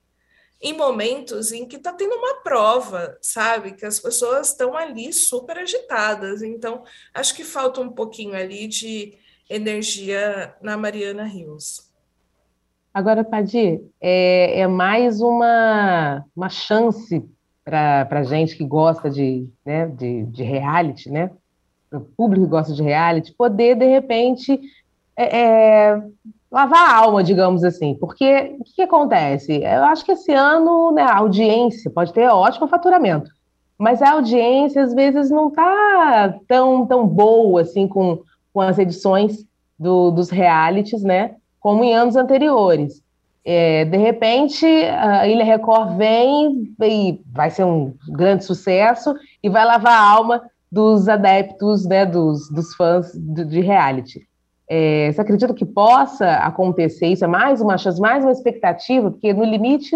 em momentos em que está tendo uma prova, sabe? Que as pessoas estão ali super agitadas. Então, acho que falta um pouquinho ali de energia na Mariana Rios. Agora, Padir, é, é, mais uma, uma chance para gente que gosta de, né, de, de reality, né? Para o público que gosta de reality, poder, de repente, é, é, lavar a alma, digamos assim. Porque o que, que, acontece? Eu acho que esse ano né, a audiência pode ter ótimo faturamento, mas a audiência às vezes não está tão, tão boa assim com, com as edições do, dos realities, né? Como em anos anteriores. É, de repente, a Ilha Record vem e vai ser um grande sucesso e vai lavar a alma dos adeptos, né, dos, dos fãs de, de reality. É, você acredita que possa acontecer isso? É mais uma chance, mais uma expectativa, porque no limite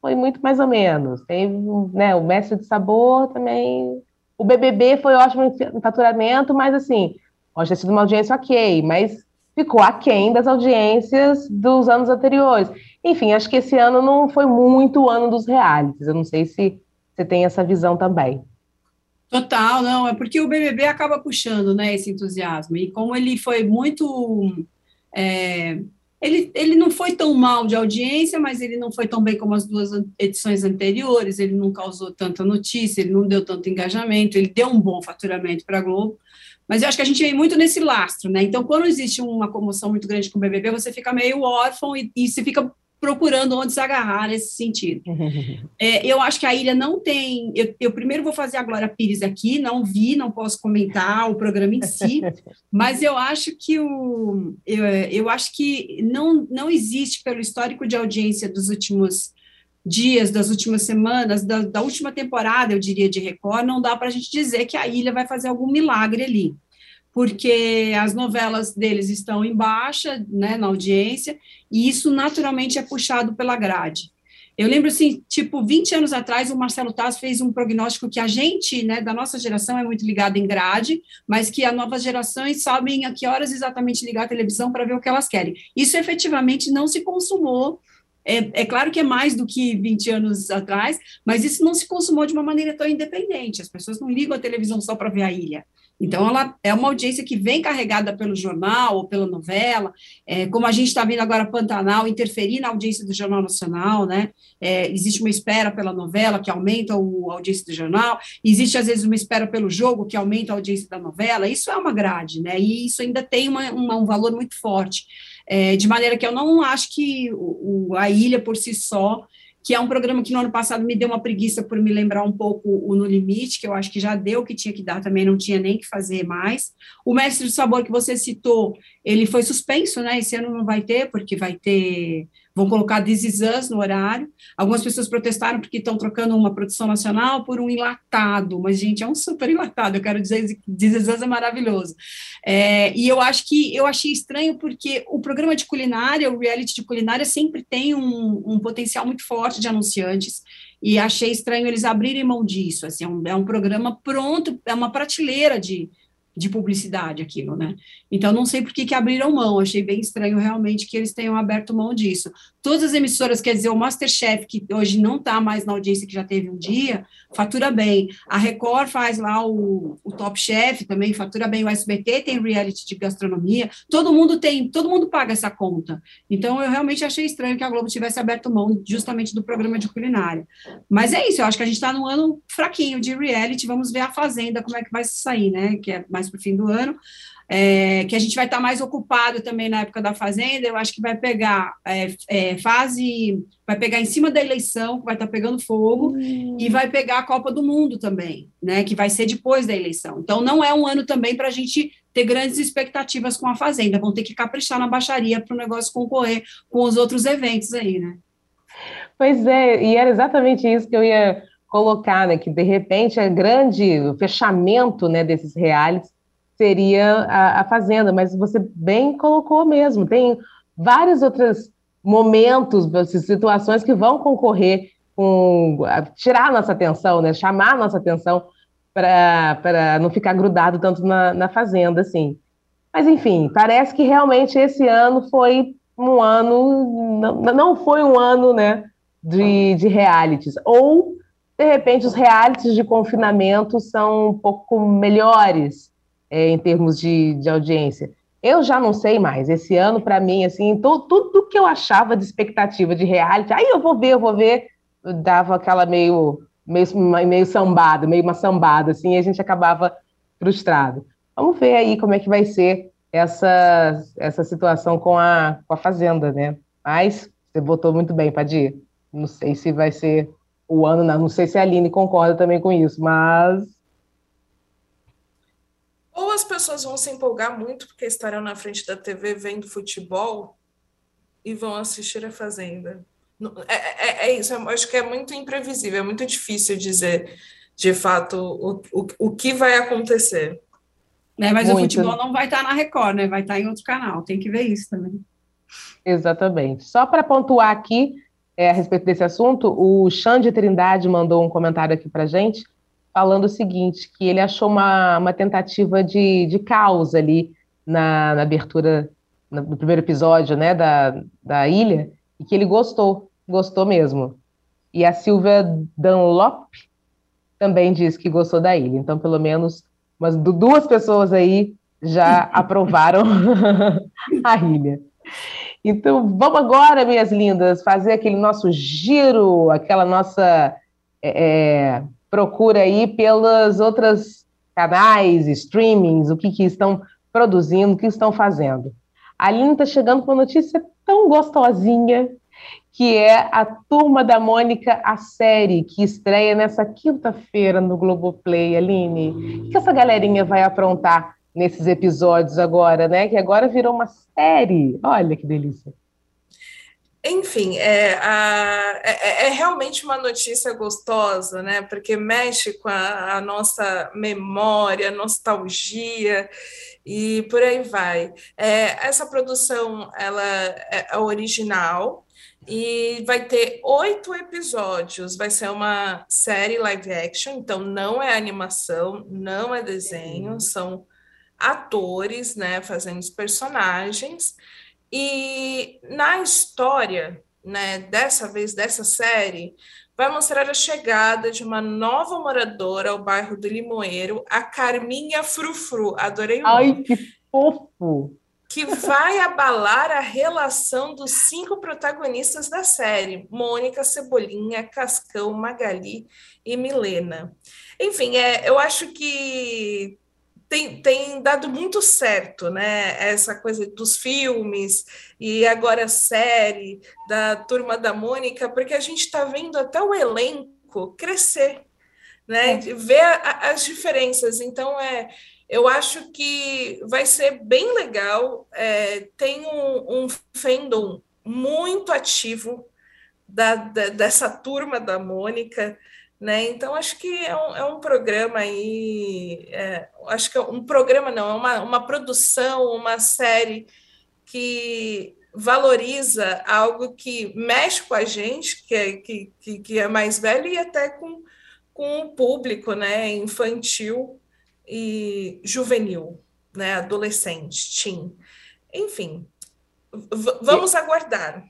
foi muito mais ou menos. Teve né, o Mestre de Sabor também. O BBB foi ótimo em faturamento, mas assim, pode ter sido uma audiência ok, mas ficou aquém das audiências dos anos anteriores. Enfim, acho que esse ano não foi muito o ano dos realities. Eu não sei se você tem essa visão também. Total, não, é porque o BBB acaba puxando, né, esse entusiasmo, e como ele foi muito, é, ele, ele não foi tão mal de audiência, mas ele não foi tão bem como as duas edições anteriores, ele não causou tanta notícia, ele não deu tanto engajamento, ele deu um bom faturamento para a Globo, mas eu acho que a gente vem muito nesse lastro, né, então quando existe uma comoção muito grande com o BBB, você fica meio órfão e, e você fica procurando onde se agarrar nesse sentido. É, eu acho que a ilha não tem. Eu, eu, primeiro vou fazer a Glória Pires aqui, não vi, não posso comentar o programa em si, mas eu acho que o eu, eu acho que não, não existe pelo histórico de audiência dos últimos dias, das últimas semanas, da, da última temporada, eu diria, de Record, não dá para a gente dizer que a ilha vai fazer algum milagre ali porque as novelas deles estão em baixa, né, na audiência, e isso naturalmente é puxado pela grade. Eu lembro, assim, tipo, 20 anos atrás, o Marcelo Taz fez um prognóstico que a gente, né, da nossa geração, é muito ligado em grade, mas que as novas gerações sabem a que horas exatamente ligar a televisão para ver o que elas querem. Isso efetivamente não se consumou. É, é, claro que é mais do que 20 anos atrás, mas isso não se consumou de uma maneira tão independente. As pessoas não ligam a televisão só para ver a ilha. Então, ela é uma audiência que vem carregada pelo jornal ou pela novela, é, como a gente está vendo agora Pantanal interferir na audiência do Jornal Nacional, né? É, existe uma espera pela novela, que aumenta a audiência do jornal, existe, às vezes, uma espera pelo jogo, que aumenta a audiência da novela, isso é uma grade, né? E isso ainda tem uma, uma, um valor muito forte. É, de maneira que eu não acho que o, a ilha, por si só, que é um programa que no ano passado me deu uma preguiça por me lembrar um pouco o No Limite, que eu acho que já deu o que tinha que dar também, não tinha nem que fazer mais. O Mestre do Sabor que você citou, ele foi suspenso, né? Esse ano não vai ter, porque vai ter vão colocar Us no horário. Algumas pessoas protestaram porque estão trocando uma produção nacional por um enlatado, mas, gente, é um super enlatado, eu quero dizer Us é maravilhoso. É, e eu acho que eu achei estranho porque o programa de culinária, o reality de culinária, sempre tem um, um potencial muito forte de anunciantes, e achei estranho eles abrirem mão disso, assim, é um, é um programa pronto, é uma prateleira de, de publicidade aquilo, né? Então, não sei por que, que abriram mão, achei bem estranho realmente que eles tenham aberto mão disso. Todas as emissoras, quer dizer, o Masterchef, que hoje não está mais na audiência que já teve um dia, fatura bem. A Record faz lá o, o Top Chef também, fatura bem. O SBT tem reality de gastronomia, todo mundo tem, todo mundo paga essa conta. Então, eu realmente achei estranho que a Globo tivesse aberto mão justamente do programa de culinária. Mas é isso, eu acho que a gente está num ano fraquinho de reality, vamos ver a Fazenda, como é que vai sair, né? Que é mais para o fim do ano é, que a gente vai estar mais ocupado também na época da Fazenda, eu acho que vai pegar é, é, fase, vai pegar em cima da eleição, que vai estar pegando fogo, uhum. e vai pegar a Copa do Mundo também, né, que vai ser depois da eleição. Então, não é um ano também para a gente ter grandes expectativas com a Fazenda, vão ter que caprichar na baixaria para o negócio concorrer com os outros eventos aí, né? Pois é, e era exatamente isso que eu ia colocar, né, que de repente é grande o fechamento, né, desses realities seria a, a Fazenda, mas você bem colocou mesmo, tem vários outros momentos, situações que vão concorrer com tirar nossa atenção, né? chamar nossa atenção para não ficar grudado tanto na, na Fazenda, assim. Mas, enfim, parece que realmente esse ano foi um ano, não, não foi um ano, né, de, de realities. Ou, de repente, os realities de confinamento são um pouco melhores é, em termos de, de audiência. Eu já não sei mais. Esse ano, para mim, assim, tudo, tudo que eu achava de expectativa de reality, aí eu vou ver, eu vou ver, eu dava aquela meio, meio, meio sambada, meio uma sambada, assim, e a gente acabava frustrado. Vamos ver aí como é que vai ser essa, essa situação com a, com a Fazenda, né? Mas você votou muito bem, Padir. Não sei se vai ser o ano, não. Não sei se a Aline concorda também com isso, mas. As pessoas vão se empolgar muito porque estarão na frente da TV vendo futebol e vão assistir a Fazenda. É, é, é isso, eu acho que é muito imprevisível, é muito difícil dizer de fato o, o, o que vai acontecer. É, mas Muito. o futebol não vai estar na Record, né? Vai estar em outro canal. Tem que ver isso também. Exatamente. Só para pontuar aqui é, a respeito desse assunto, o Xande Trindade mandou um comentário aqui para gente, falando o seguinte, que ele achou uma, uma tentativa de, de caos ali na, na abertura, no, primeiro episódio né, da, da ilha, e que ele gostou, gostou mesmo. E a Silvia Dunlop também disse que gostou da ilha. Então, pelo menos mas duas pessoas aí já aprovaram a ilha. Então, vamos agora, minhas lindas, fazer aquele nosso giro, aquela nossa é, é procura aí pelas outras canais, streamings, o que, que estão produzindo, o que estão fazendo. A Aline está chegando com uma notícia tão gostosinha, que é a Turma da Mônica, a série, que estreia nessa quinta-feira no Globoplay. Aline, o que essa galerinha vai aprontar nesses episódios agora, né? Que agora virou uma série. Olha que delícia. Enfim, é, a, é, é, é realmente uma notícia gostosa, né? Porque mexe com a, a nossa memória, nostalgia e por aí vai. É, essa produção ela é, é original, e vai ter oito episódios. Vai ser uma série live action, então não é animação, não é desenho, são atores, né, fazendo os personagens. E na história, né, dessa vez dessa série, vai mostrar a chegada de uma nova moradora ao bairro do Limoeiro, a Carminha Frufru. Adorei o Ai, que fofo! que vai abalar a relação dos cinco protagonistas da série: Mônica, Cebolinha, Cascão, Magali e Milena. Enfim, é, eu acho que tem, tem dado muito certo, né? Essa coisa dos filmes e agora a série da Turma da Mônica, porque a gente está vendo até o elenco crescer, né? É. Ver a, as diferenças. Então, é eu acho que vai ser bem legal. É, tem um, um fandom muito ativo da, da, dessa turma da Mônica, né? Então acho que é um, é um programa aí, é, acho que é um programa não, é uma, uma produção, uma série que valoriza algo que mexe com a gente, que é, que, que, que é mais velho, e até com, com o público né, infantil e juvenil, né, adolescente, teen. Enfim, vamos aguardar.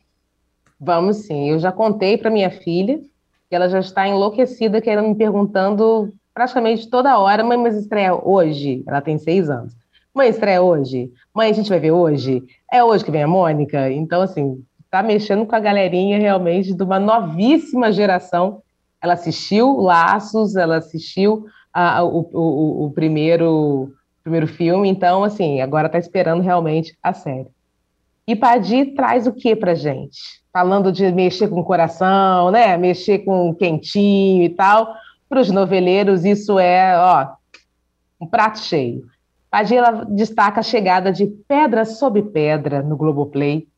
Vamos sim. Eu já contei para minha filha que ela já está enlouquecida, querendo me perguntando praticamente toda hora, mãe, mas estreia hoje? Ela tem seis anos. Mãe, estreia hoje? Mãe, a gente vai ver hoje? É hoje que vem a Mônica? Então, assim, tá mexendo com a galerinha realmente de uma novíssima geração. Ela assistiu Laços, ela assistiu a, o, o, o, primeiro, primeiro filme, então, assim, agora está esperando realmente a série. E Padir traz o que pra gente? Falando de mexer com o coração, né? Mexer com quentinho e tal. Para os noveleiros, isso é, ó, um prato cheio. Padir destaca a chegada de Pedra sob Pedra no Globoplay,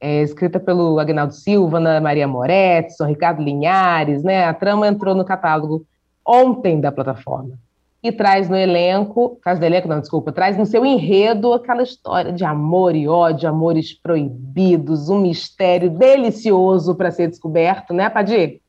é, escrita pelo Agnaldo Silva, Ana Maria Moretti, Ricardo Linhares, né? A trama entrou no catálogo ontem da plataforma. E traz no elenco, traz no elenco, não, desculpa, traz no seu enredo aquela história de amor e ódio, amores proibidos, um mistério delicioso para ser descoberto, né, Padir?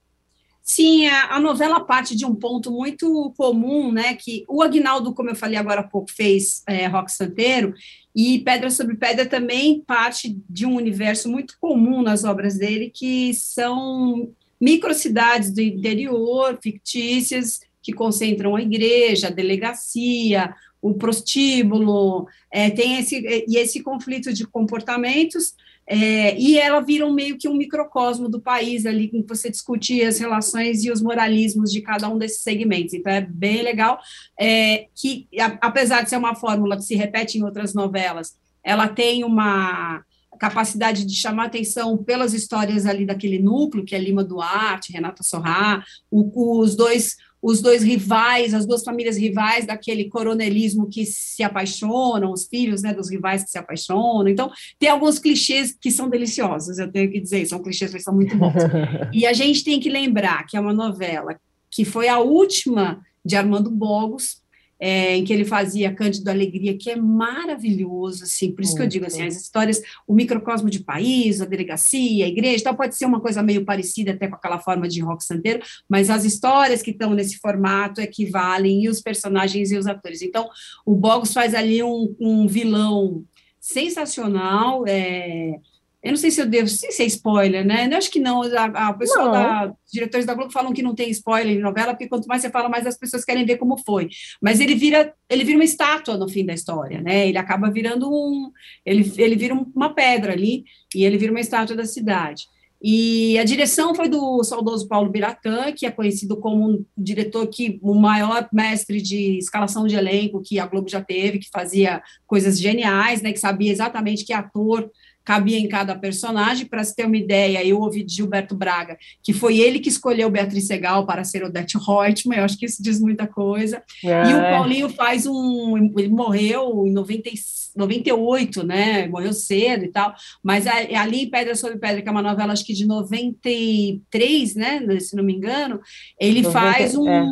Sim, a, a, novela parte de um ponto muito comum, né? Que o Agnaldo, como eu falei agora há pouco, fez é, Rock Santeiro, e Pedra sobre Pedra também parte de um universo muito comum nas obras dele, que são microcidades do interior, fictícias, que concentram a igreja, a delegacia, o prostíbulo, é, tem esse, e esse conflito de comportamentos, é, e ela vira meio que um microcosmo do país ali, com que você discute as relações e os moralismos de cada um desses segmentos. Então, é bem legal, é, que a, apesar de ser uma fórmula que se repete em outras novelas, ela tem uma capacidade de chamar atenção pelas histórias ali daquele núcleo, que é Lima Duarte, Renata Sorrá, o, os dois os dois rivais, as duas famílias rivais daquele coronelismo que se apaixonam, os filhos né, dos rivais que se apaixonam. Então, tem alguns clichês que são deliciosos, eu tenho que dizer, são clichês que são muito bons. e a gente tem que lembrar que é uma novela que foi a última de Armando Bogos, é, em que ele fazia Cândido Alegria, que é maravilhoso, assim, por isso que eu digo assim, as histórias, o microcosmo de país, a delegacia, a igreja, tal, pode ser uma coisa meio parecida até com aquela forma de rock santeiro, mas as histórias que estão nesse formato equivalem, e os personagens e os atores. Então, o Bogos faz ali um, um vilão sensacional, é, eu não sei se eu devo, se é spoiler, né? Eu acho que não. A, a pessoa da, os diretores da Globo falam que não tem spoiler em novela, porque quanto mais você fala, mais as pessoas querem ver como foi. Mas ele vira, ele vira uma estátua no fim da história, né? Ele acaba virando um, ele, ele vira uma pedra ali e ele vira uma estátua da cidade. E a direção foi do saudoso Paulo Biratã, que é conhecido como um diretor que o maior mestre de escalação de elenco que a Globo já teve, que fazia coisas geniais, né? Que sabia exatamente que ator cabia em cada personagem. Para se ter uma ideia, eu ouvi de Gilberto Braga que foi ele que escolheu Beatriz Segal para ser Odete Reutemann, eu acho que isso diz muita coisa. É. E o Paulinho faz um. Ele morreu em 90, 98, né? Morreu cedo e tal, mas ali em Pedra sobre Pedra, que é uma novela, acho que de 93, né? Se não me engano, ele 90, faz um. É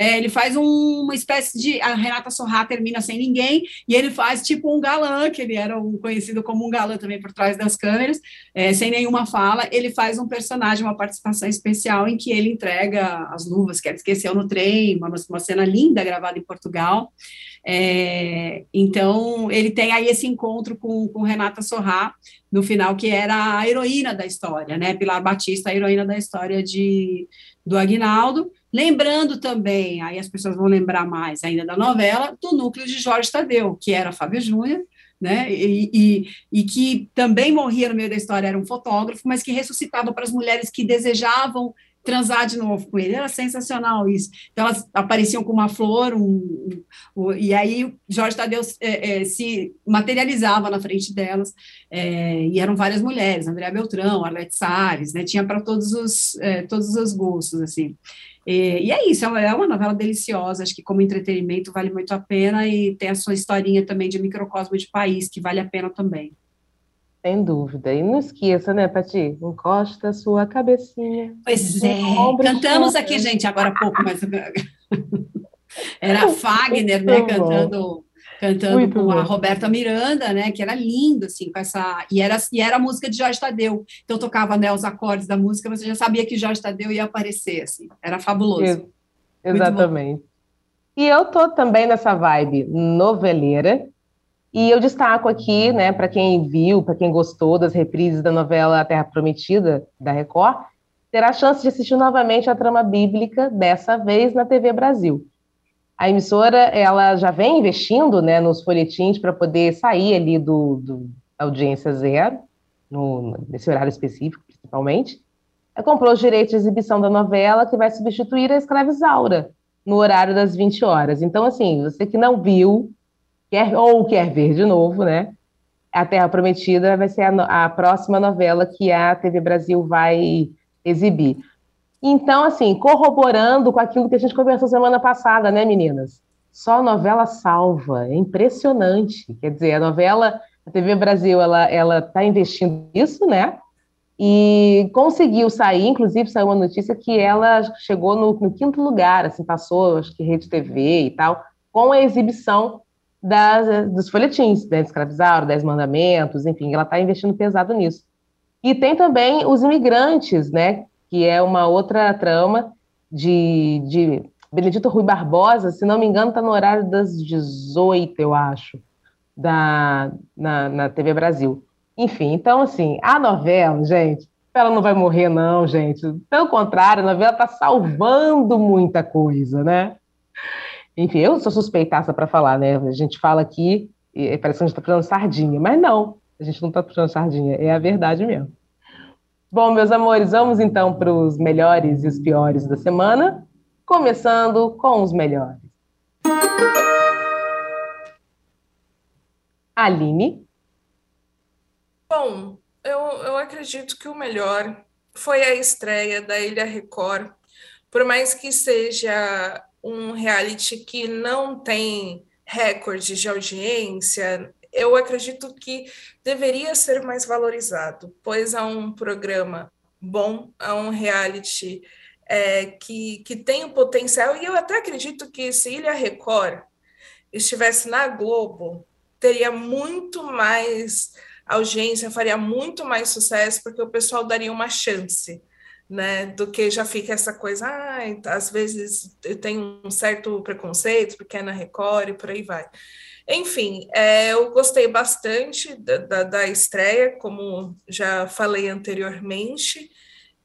é, ele faz um, uma espécie de. A Renata Sorrá termina sem ninguém, e ele faz tipo um galã, que ele era um, conhecido como um galã também por trás das câmeras, é, sem nenhuma fala. Ele faz um personagem, uma participação especial, em que ele entrega as luvas que ele esqueceu no trem, uma, uma cena linda gravada em Portugal. É, então, ele tem aí esse encontro com, com Renata Sorrá, no final, que era a heroína da história, né? Pilar Batista, a heroína da história de, do Aguinaldo. Lembrando também, aí as pessoas vão lembrar mais ainda da novela, do núcleo de Jorge Tadeu, que era Fábio Júnior, né, e, e, e, que também morria no meio da história, era um fotógrafo, mas que ressuscitava para as mulheres que desejavam transar de novo com ele. Era sensacional isso. Então, elas apareciam com uma flor, um, um, e aí Jorge Tadeu é, é, se materializava na frente delas, é, e eram várias mulheres, Andréa Beltrão, Arlete Salles, né, tinha para todos os, todos os gostos, assim. E, e, é isso, é uma novela deliciosa, acho que como entretenimento vale muito a pena, e tem a sua historinha também de microcosmo de país, que vale a pena também. Sem dúvida. E não esqueça, né, Pati? Encosta a sua cabecinha. Pois é. Cantamos aqui, gente, agora há pouco, mas. Era Fagner, né, cantando cantando Muito com a Roberta Miranda, né, que era lindo, assim, com essa, e era, e era a música de Jorge Tadeu, então tocava, né, os acordes da música, você já sabia que Jorge Tadeu ia aparecer, assim, era fabuloso. exatamente. E eu tô também nessa vibe noveleira, e eu destaco aqui, né, para quem viu, para quem gostou das reprises da novela Terra Prometida, da Record, terá a chance de assistir novamente a trama bíblica, dessa vez na TV Brasil. A emissora, ela já vem investindo, né, nos folhetins para poder sair ali do, do audiência zero, no, nesse horário específico, principalmente. Ela comprou os direitos de exibição da novela, que vai substituir a Escravizaura, no horário das 20 horas. Então, assim, você que não viu, quer ou quer ver de novo, né? A Terra Prometida vai ser a, a próxima novela que a TV Brasil vai exibir. Então, assim, corroborando com aquilo que a gente conversou semana passada, né, meninas? Só novela salva, é impressionante. Quer dizer, a novela, a TV Brasil, ela ela está investindo nisso, né? E conseguiu sair, inclusive saiu uma notícia que ela chegou no, no quinto lugar, assim, passou, acho que Rede TV e tal, com a exibição das, dos folhetins, né, Escravizauro, Dez Mandamentos, enfim, ela está investindo pesado nisso. E tem também os imigrantes, né, que é uma outra trama, de, de Benedito Rui Barbosa, se não me engano, está no horário das 18, eu acho, da, na, na TV Brasil. Enfim, então, assim, a novela, gente, ela não vai morrer, não, gente. Pelo contrário, a novela está salvando muita coisa, né? Enfim, eu sou suspeitaça para falar, né? A gente fala aqui e parece que a gente está puxando sardinha, mas não, a gente não está puxando sardinha, é a verdade mesmo. Bom, meus amores, vamos então para os melhores e os piores da semana, começando com os melhores. Aline. Bom, eu, eu acredito que o melhor foi a estreia da Ilha Record, por mais que seja um reality que não tem recordes de audiência, eu acredito que deveria ser mais valorizado, pois é um programa bom, é um reality é, que, que tem o potencial, e eu até acredito que se Ilha Record estivesse na Globo, teria muito mais audiência, faria muito mais sucesso, porque o pessoal daria uma chance. Né, do que já fica essa coisa, ah, às vezes eu tenho um certo preconceito, porque é na Record e por aí vai. Enfim, é, eu gostei bastante da, da, da, estreia, como já falei anteriormente,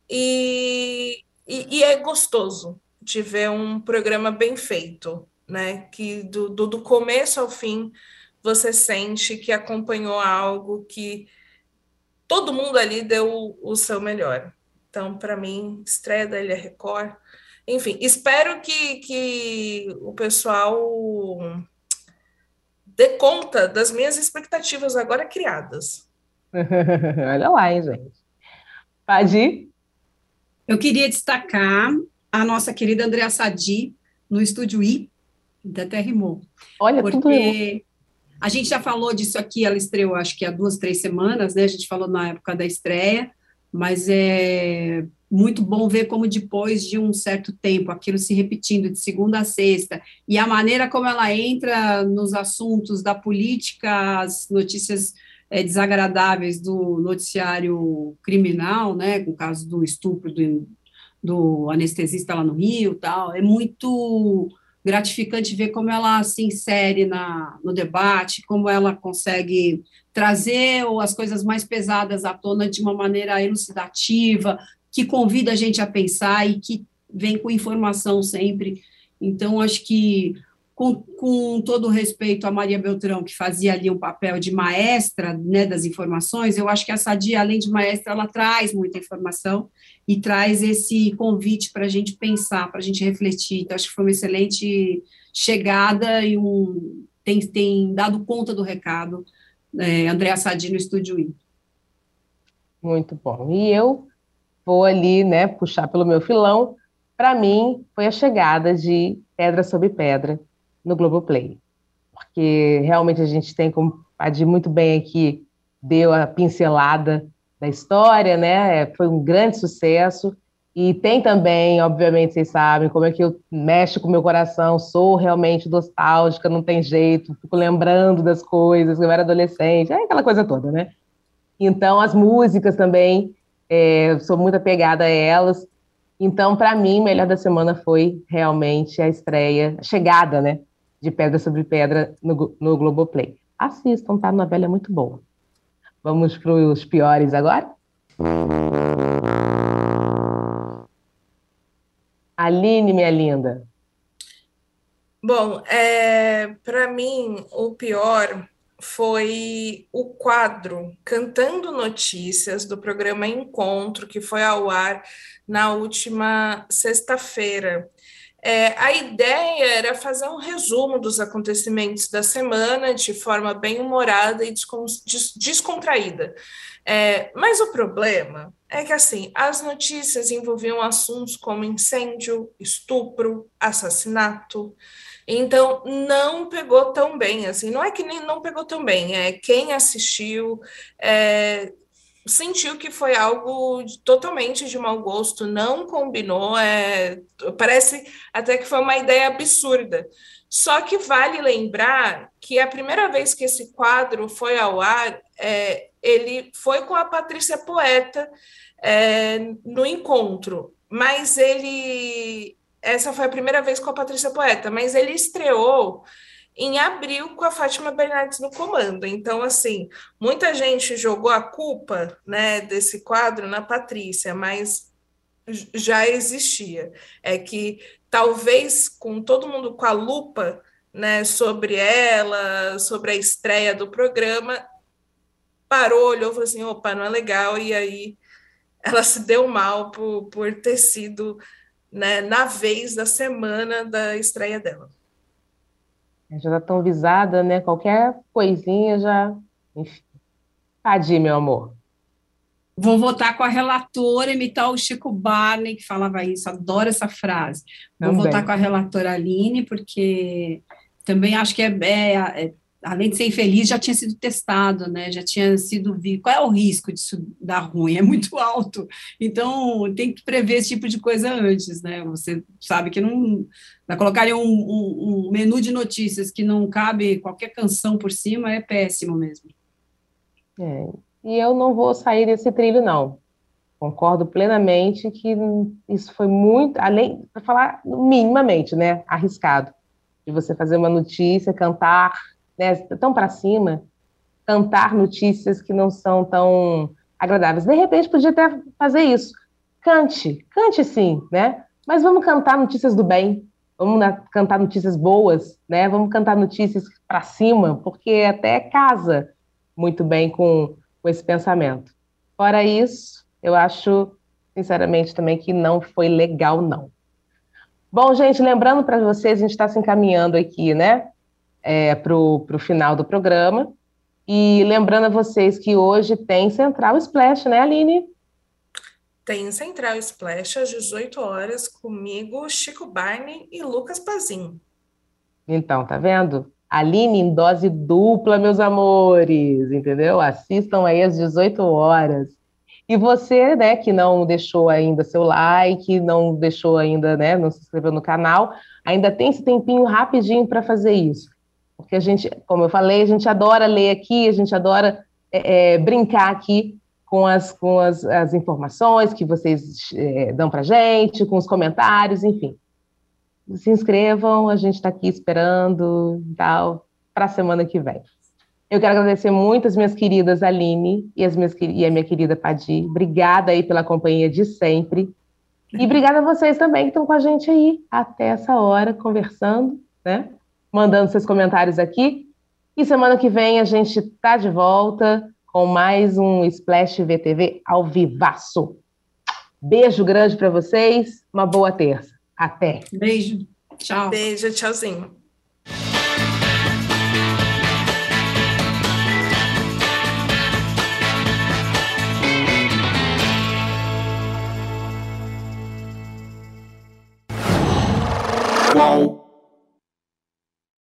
e, e, e, é gostoso de ver um programa bem feito, né? Que do, do, do começo ao fim você sente que acompanhou algo que todo mundo ali deu o, seu melhor. Então, para mim, estreia da Ilha Record. Enfim, espero que, que o pessoal dê conta das minhas expectativas agora criadas. Olha lá, hein, gente. Pode Eu queria destacar a nossa querida Andrea Sadi no estúdio I, da até rimou. Olha, porque tudo... a gente já falou disso aqui, ela estreou acho que há duas, três semanas, né? A gente falou na época da estreia, mas é muito bom ver como depois de um certo tempo, aquilo se repetindo de segunda a sexta, e a maneira como ela entra nos assuntos da política, as notícias é, desagradáveis do noticiário criminal, né, com o caso do estupro do, do anestesista lá no Rio, tal, é muito gratificante ver como ela se insere na, no debate, como ela consegue trazer as coisas mais pesadas à tona de uma maneira elucidativa, que convida a gente a pensar e que vem com informação sempre. Então, acho que, com, com todo o respeito a Maria Beltrão, que fazia ali um papel de maestra né, das informações, eu acho que a Sadia, além de maestra, ela traz muita informação e traz esse convite para a gente pensar, para a gente refletir. Então, acho que foi uma excelente chegada e um, tem, tem dado conta do recado é, Andréa Sadi no Estúdio I. Muito bom. E eu vou ali, né, puxar pelo meu filão. Para mim, foi a chegada de Pedra sobre Pedra no Globoplay. Porque realmente a gente tem, como Padir muito bem aqui, deu a pincelada da história, né? Foi um grande sucesso. E tem também, obviamente, vocês sabem como é que eu mexo com o meu coração, sou realmente nostálgica, não tem jeito, fico lembrando das coisas, eu era adolescente, é aquela coisa toda, né? Então, as músicas também, é, sou muito apegada a elas. Então, para mim, melhor da semana foi realmente a estreia, a chegada, né, de Pedra sobre Pedra no, no Globoplay. Assistam, tá? A novela é muito boa. Vamos para os piores agora? Aline, minha linda. Bom, é, para mim, o pior foi o quadro Cantando Notícias do programa Encontro, que foi ao ar na última sexta-feira. É, a ideia era fazer um resumo dos acontecimentos da semana de forma bem humorada e descontraída. É, mas o problema é que assim as notícias envolviam assuntos como incêndio, estupro, assassinato. Então não pegou tão bem assim. Não é que nem não pegou tão bem. É quem assistiu é, sentiu que foi algo totalmente de mau gosto. Não combinou. É, parece até que foi uma ideia absurda. Só que vale lembrar que a primeira vez que esse quadro foi ao ar, é, ele foi com a Patrícia Poeta é, no encontro, mas ele. Essa foi a primeira vez com a Patrícia Poeta, mas ele estreou em abril com a Fátima Bernardes no comando. Então, assim, muita gente jogou a culpa né, desse quadro na Patrícia, mas já existia. É que talvez com todo mundo com a lupa né, sobre ela, sobre a estreia do programa, parou, olhou e falou assim: opa, não é legal, e aí ela se deu mal por, por ter sido né, na vez da semana da estreia dela. Já está tão visada, né? Qualquer coisinha já. Enfim. Tadinho, meu amor. Vou votar com a relatora, imitar o Chico Barney, que falava isso, adoro essa frase. Vou também. votar com a relatora Aline, porque também acho que é, é, é, além de ser infeliz, já tinha sido testado, né? Já tinha sido visto. Qual é o risco disso dar ruim? É muito alto. Então, tem que prever esse tipo de coisa antes, né? Você sabe que não. Vai colocar um, um, um menu de notícias que não cabe qualquer canção por cima, é péssimo mesmo. É, e eu não vou sair desse trilho, não. Concordo plenamente que isso foi muito, além, para falar minimamente, né, arriscado de você fazer uma notícia, cantar, né, tão para cima, cantar notícias que não são tão agradáveis. De repente, podia até fazer isso. Cante, cante sim, né? Mas vamos cantar notícias do bem, vamos na, cantar notícias boas, né? Vamos cantar notícias para cima, porque até casa muito bem com, com esse pensamento. Fora isso, eu acho, sinceramente, também que não foi legal, não. Bom, gente, lembrando para vocês, a gente está se encaminhando aqui, né, é, para o final do programa. E lembrando a vocês que hoje tem Central Splash, né, Aline? Tem Central Splash às 18 horas comigo, Chico Barney e Lucas Pazin. Então, tá vendo? Aline em dose dupla, meus amores, entendeu? Assistam aí às 18 horas. E você, né, que não deixou ainda seu like, não deixou ainda, né, não se inscreveu no canal, ainda tem esse tempinho rapidinho para fazer isso. Porque a gente, como eu falei, a gente adora ler aqui, a gente adora é, é, brincar aqui com as, com as, as informações que vocês é, dão para gente, com os comentários, enfim. Se inscrevam, a gente está aqui esperando tal, para a semana que vem. Eu quero agradecer muito as minhas queridas Aline e, as minhas, e a minha querida Padi. Obrigada aí pela companhia de sempre. E obrigada a vocês também que estão com a gente aí até essa hora, conversando, né? Mandando seus comentários aqui. E semana que vem a gente está de volta com mais um Splash VTV ao vivaço. Beijo grande para vocês, uma boa terça. Até. Beijo. Tchau. Beijo, tchauzinho. Qual?